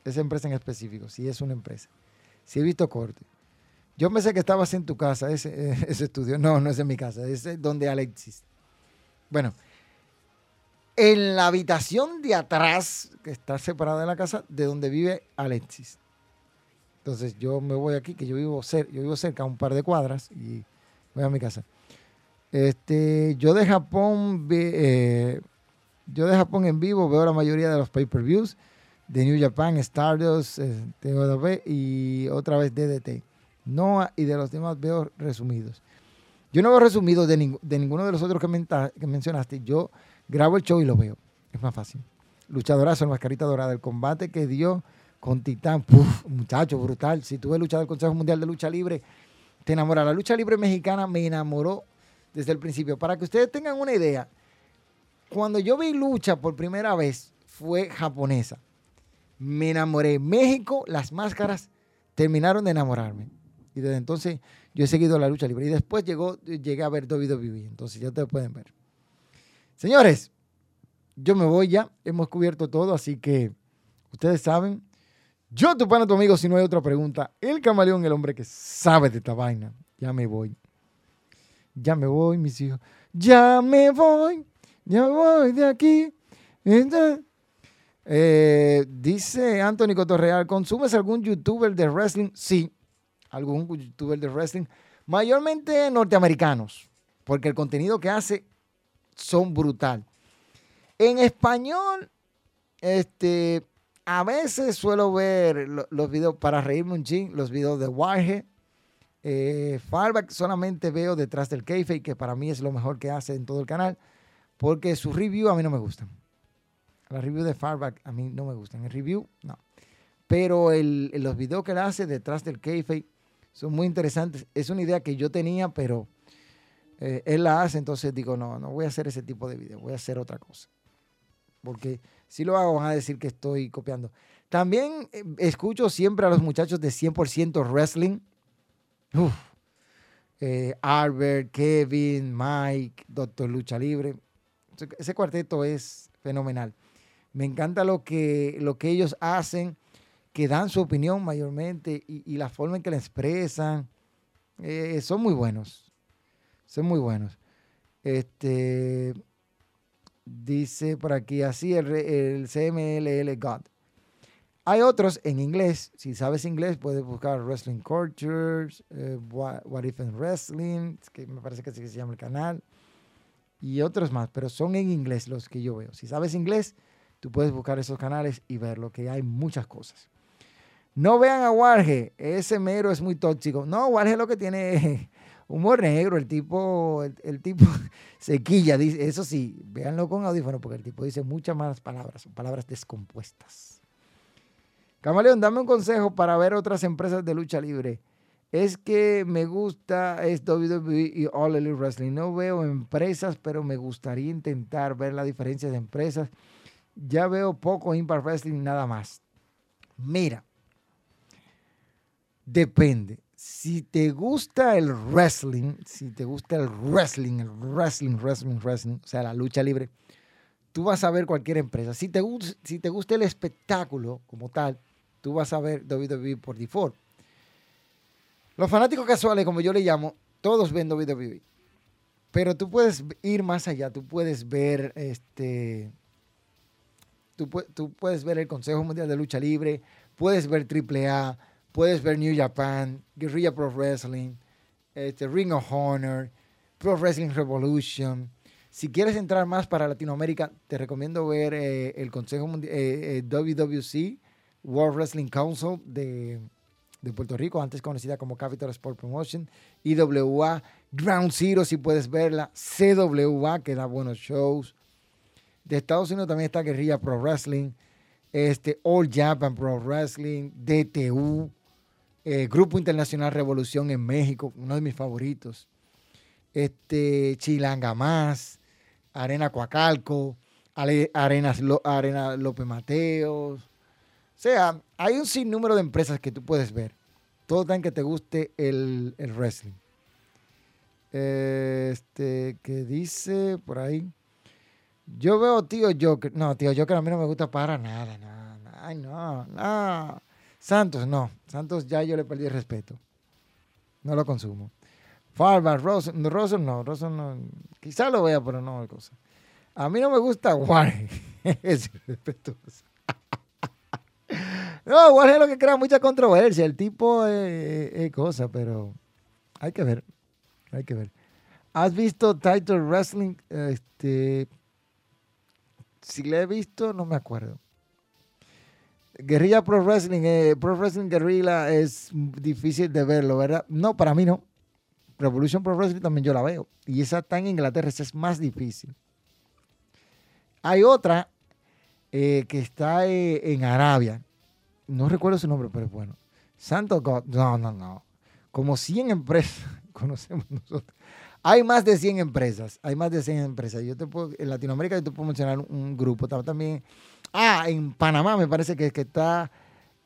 esa empresa en específico, si es una empresa. Si he visto corte. Yo pensé que estabas en tu casa, (laughs) ese, estudio. No, no es en mi casa, es donde Alexis. Bueno, en la habitación de atrás, que está separada de la casa, de donde vive Alexis. Entonces yo me voy aquí, que yo vivo, cerca, yo vivo cerca, un par de cuadras, y voy a mi casa. Este, yo de Japón, eh, yo de Japón en vivo veo la mayoría de los pay-per-views de New Japan, Stardust, eh, y otra vez DDT. No, y de los demás veo resumidos. Yo no veo resumidos de, ninguno de los otros que, mencionaste. Yo grabo el show y lo veo. Es más fácil. Luchadorazo, mascarita dorada. El combate que dio con Titán. Muchacho, brutal. Si tú ves luchar del Consejo Mundial de Lucha Libre, te enamora. La lucha libre mexicana me enamoró desde el principio. Para que ustedes tengan una idea, cuando yo vi lucha por primera vez, fue japonesa me enamoré. México, las máscaras terminaron de enamorarme. Y desde entonces yo he seguido la lucha libre. Y después llegó, llegué a ver WWE. Entonces ya te pueden ver. Señores, yo me voy ya. Hemos cubierto todo, así que ustedes saben. Yo, tu pana, tu amigo, si no hay otra pregunta. El camaleón, el hombre que sabe de esta vaina. Ya me voy. Ya me voy, mis hijos. Ya me voy. Ya me voy de aquí. Eh, dice Anthony Cotorreal, ¿consumes algún youtuber de wrestling? Sí, algún youtuber de wrestling. Mayormente norteamericanos, porque el contenido que hace son brutal. En español, este, a veces suelo ver los videos para reírme un ching, los videos de Warhead. Eh, solamente veo detrás del kayfabe, que para mí es lo mejor que hace en todo el canal, porque su review a mí no me gustan. La review de Farback a mí no me gustan. El review, no. Pero los videos que él hace detrás del kayfabe son muy interesantes. Es una idea que yo tenía, pero eh, él la hace, entonces digo, no, no voy a hacer ese tipo de video, voy a hacer otra cosa. Porque si lo hago van a decir que estoy copiando. También eh, escucho siempre a los muchachos de 100% Wrestling. Uf. Eh, Albert, Kevin, Mike, Doctor Lucha Libre. Ese cuarteto es fenomenal. Me encanta lo que, lo que ellos hacen, que dan su opinión mayormente y, la forma en que la expresan. Eh, son muy buenos. Son muy buenos. Este, dice por aquí, así el, el CMLL God. Hay otros en inglés. Si sabes inglés, puedes buscar Wrestling Cultures, eh, what, If in Wrestling, que me parece que así se llama el canal, y otros más, pero son en inglés los que yo veo. Si sabes inglés, Tú puedes buscar esos canales y verlo, que hay muchas cosas. No vean a Warge, ese mero es muy tóxico. No, Warge lo que tiene (laughs) humor negro, el tipo, el, tipo (laughs) sequilla, eso sí, véanlo con audífono porque el tipo dice muchas malas palabras, son palabras descompuestas. Camaleón, dame un consejo para ver otras empresas de lucha libre. Es que me gusta es WWE y All Elite Wrestling. No veo empresas, pero me gustaría intentar ver la diferencia de empresas ya veo poco Impact Wrestling nada más. Mira, depende. Si te gusta el wrestling, si te gusta el wrestling, el wrestling, wrestling, wrestling, o sea, la lucha libre, tú vas a ver cualquier empresa. Si te, gusta el espectáculo como tal, tú vas a ver WWE por default. Los fanáticos casuales, como yo le llamo, todos ven WWE. Pero tú puedes ir más allá, tú puedes ver este, tú puedes ver el Consejo Mundial de Lucha Libre, puedes ver AAA, puedes ver New Japan, Guerrilla Pro Wrestling, este, Ring of Honor, Pro Wrestling Revolution. Si quieres entrar más para Latinoamérica, te recomiendo ver eh, el Consejo Mundial, eh, eh, WWC, World Wrestling Council de, Puerto Rico, antes conocida como Capital Sport Promotion, IWA, Ground Zero, si puedes verla, CWA, que da buenos shows. De Estados Unidos también está Guerrilla Pro Wrestling, este, All Japan Pro Wrestling, DTU, Grupo Internacional Revolución en México, uno de mis favoritos. Este, Chilanga Más, Arena Coacalco, Arenas, Arena López Mateos. O sea, hay un sinnúmero de empresas que tú puedes ver. Todo tan que te guste el, wrestling. Este, que dice por ahí. Yo veo tío Joker. No, tío Joker a mí no me gusta para nada. No, ay, no, no. Santos, no. Santos ya yo le perdí el respeto. No lo consumo. Farba, Rosen, Rosen no, Rosen no. Quizá lo vea, pero no cosa. A mí no me gusta Warren. (laughs) es respetuoso. no, Warren es lo que crea mucha controversia. El tipo es, cosa, pero hay que ver. Hay que ver. ¿Has visto Title Wrestling? Este, si le he visto, no me acuerdo. Guerrilla Pro Wrestling, eh, Pro Wrestling Guerrilla es difícil de verlo, ¿verdad? No, para mí no. Revolution Pro Wrestling también yo la veo. Y esa está en Inglaterra, esa es más difícil. Hay otra eh, que está eh, en Arabia. No recuerdo su nombre, pero bueno. Santo God. No, no, no. Como 100 empresas (laughs) conocemos nosotros. Hay más de 100 empresas. Hay más de 100 empresas. Yo te puedo, en Latinoamérica yo te puedo mencionar un grupo. También. Ah, en Panamá me parece que, que está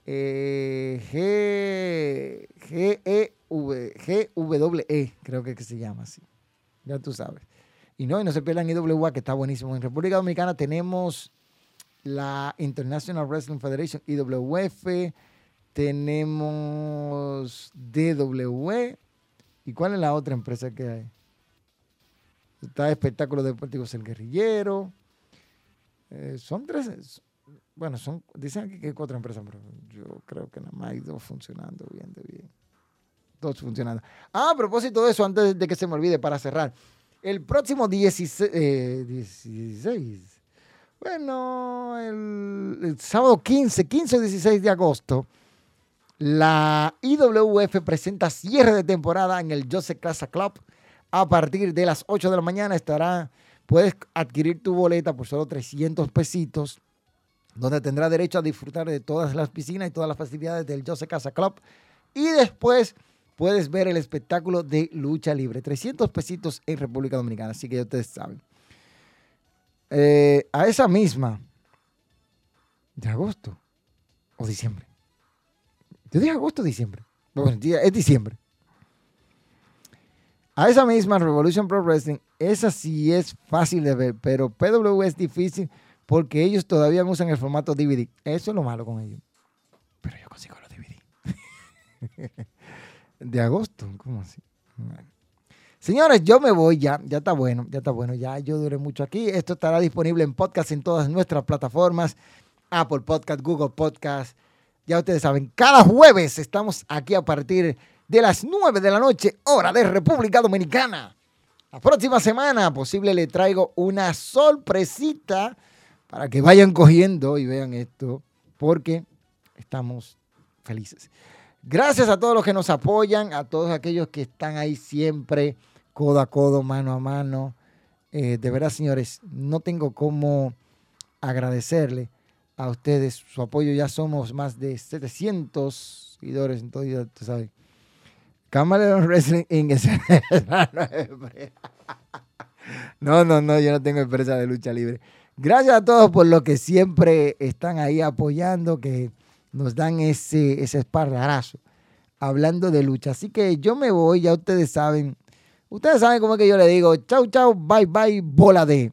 eh, G, G, E, GWE, e, creo que, se llama así. Ya tú sabes. Y no, y no se pierdan IWA, que está buenísimo. En República Dominicana tenemos la International Wrestling Federation, IWF, tenemos DWE. ¿Y cuál es la otra empresa que hay? Está Espectáculo Deportivos El Guerrillero. Eh, son tres, bueno, son, dicen aquí que hay cuatro empresas, pero yo creo que nada más hay dos funcionando bien de bien funcionando. Ah, a propósito de eso, antes de que se me olvide, para cerrar. El próximo 16, eh, bueno, el, sábado 15, 15 o 16 de agosto, la IWF presenta cierre de temporada en el Joseph Casa Club. A partir de las 8 de la mañana estará, puedes adquirir tu boleta por solo 300 pesitos, donde tendrás derecho a disfrutar de todas las piscinas y todas las facilidades del Joseph Casa Club. Y después puedes ver el espectáculo de lucha libre. 300 pesitos en República Dominicana, así que ya ustedes saben. Eh, a esa misma de agosto o diciembre. Yo dije agosto o diciembre. Bueno, es diciembre. A esa misma Revolution Pro Wrestling, esa sí es fácil de ver, pero PW es difícil porque ellos todavía usan el formato DVD. Eso es lo malo con ellos. Pero yo consigo los DVD. (laughs) De agosto, ¿cómo así? Señores, yo me voy ya, ya está bueno, ya está bueno, ya yo duré mucho aquí. Esto estará disponible en podcast en todas nuestras plataformas, Apple Podcast, Google Podcast. Ya ustedes saben, cada jueves estamos aquí a partir de las 9 de la noche, hora de República Dominicana. La próxima semana, posible, le traigo una sorpresita para que vayan cogiendo y vean esto, porque estamos felices. Gracias a todos los que nos apoyan, a todos aquellos que están ahí siempre, codo a codo, mano a mano. Eh, de verdad, señores, no tengo cómo agradecerle a ustedes su apoyo. Ya somos más de 700 seguidores, entonces ya tú sabes. Camaleon Wrestling Inc. (laughs) no, no, no, yo no tengo empresa de lucha libre. Gracias a todos por lo que siempre están ahí apoyando, que nos dan ese, ese espardarazo hablando de lucha. Así que yo me voy, ya ustedes saben. Ustedes saben cómo es que yo le digo, chau, chau, bye, bye, bola de.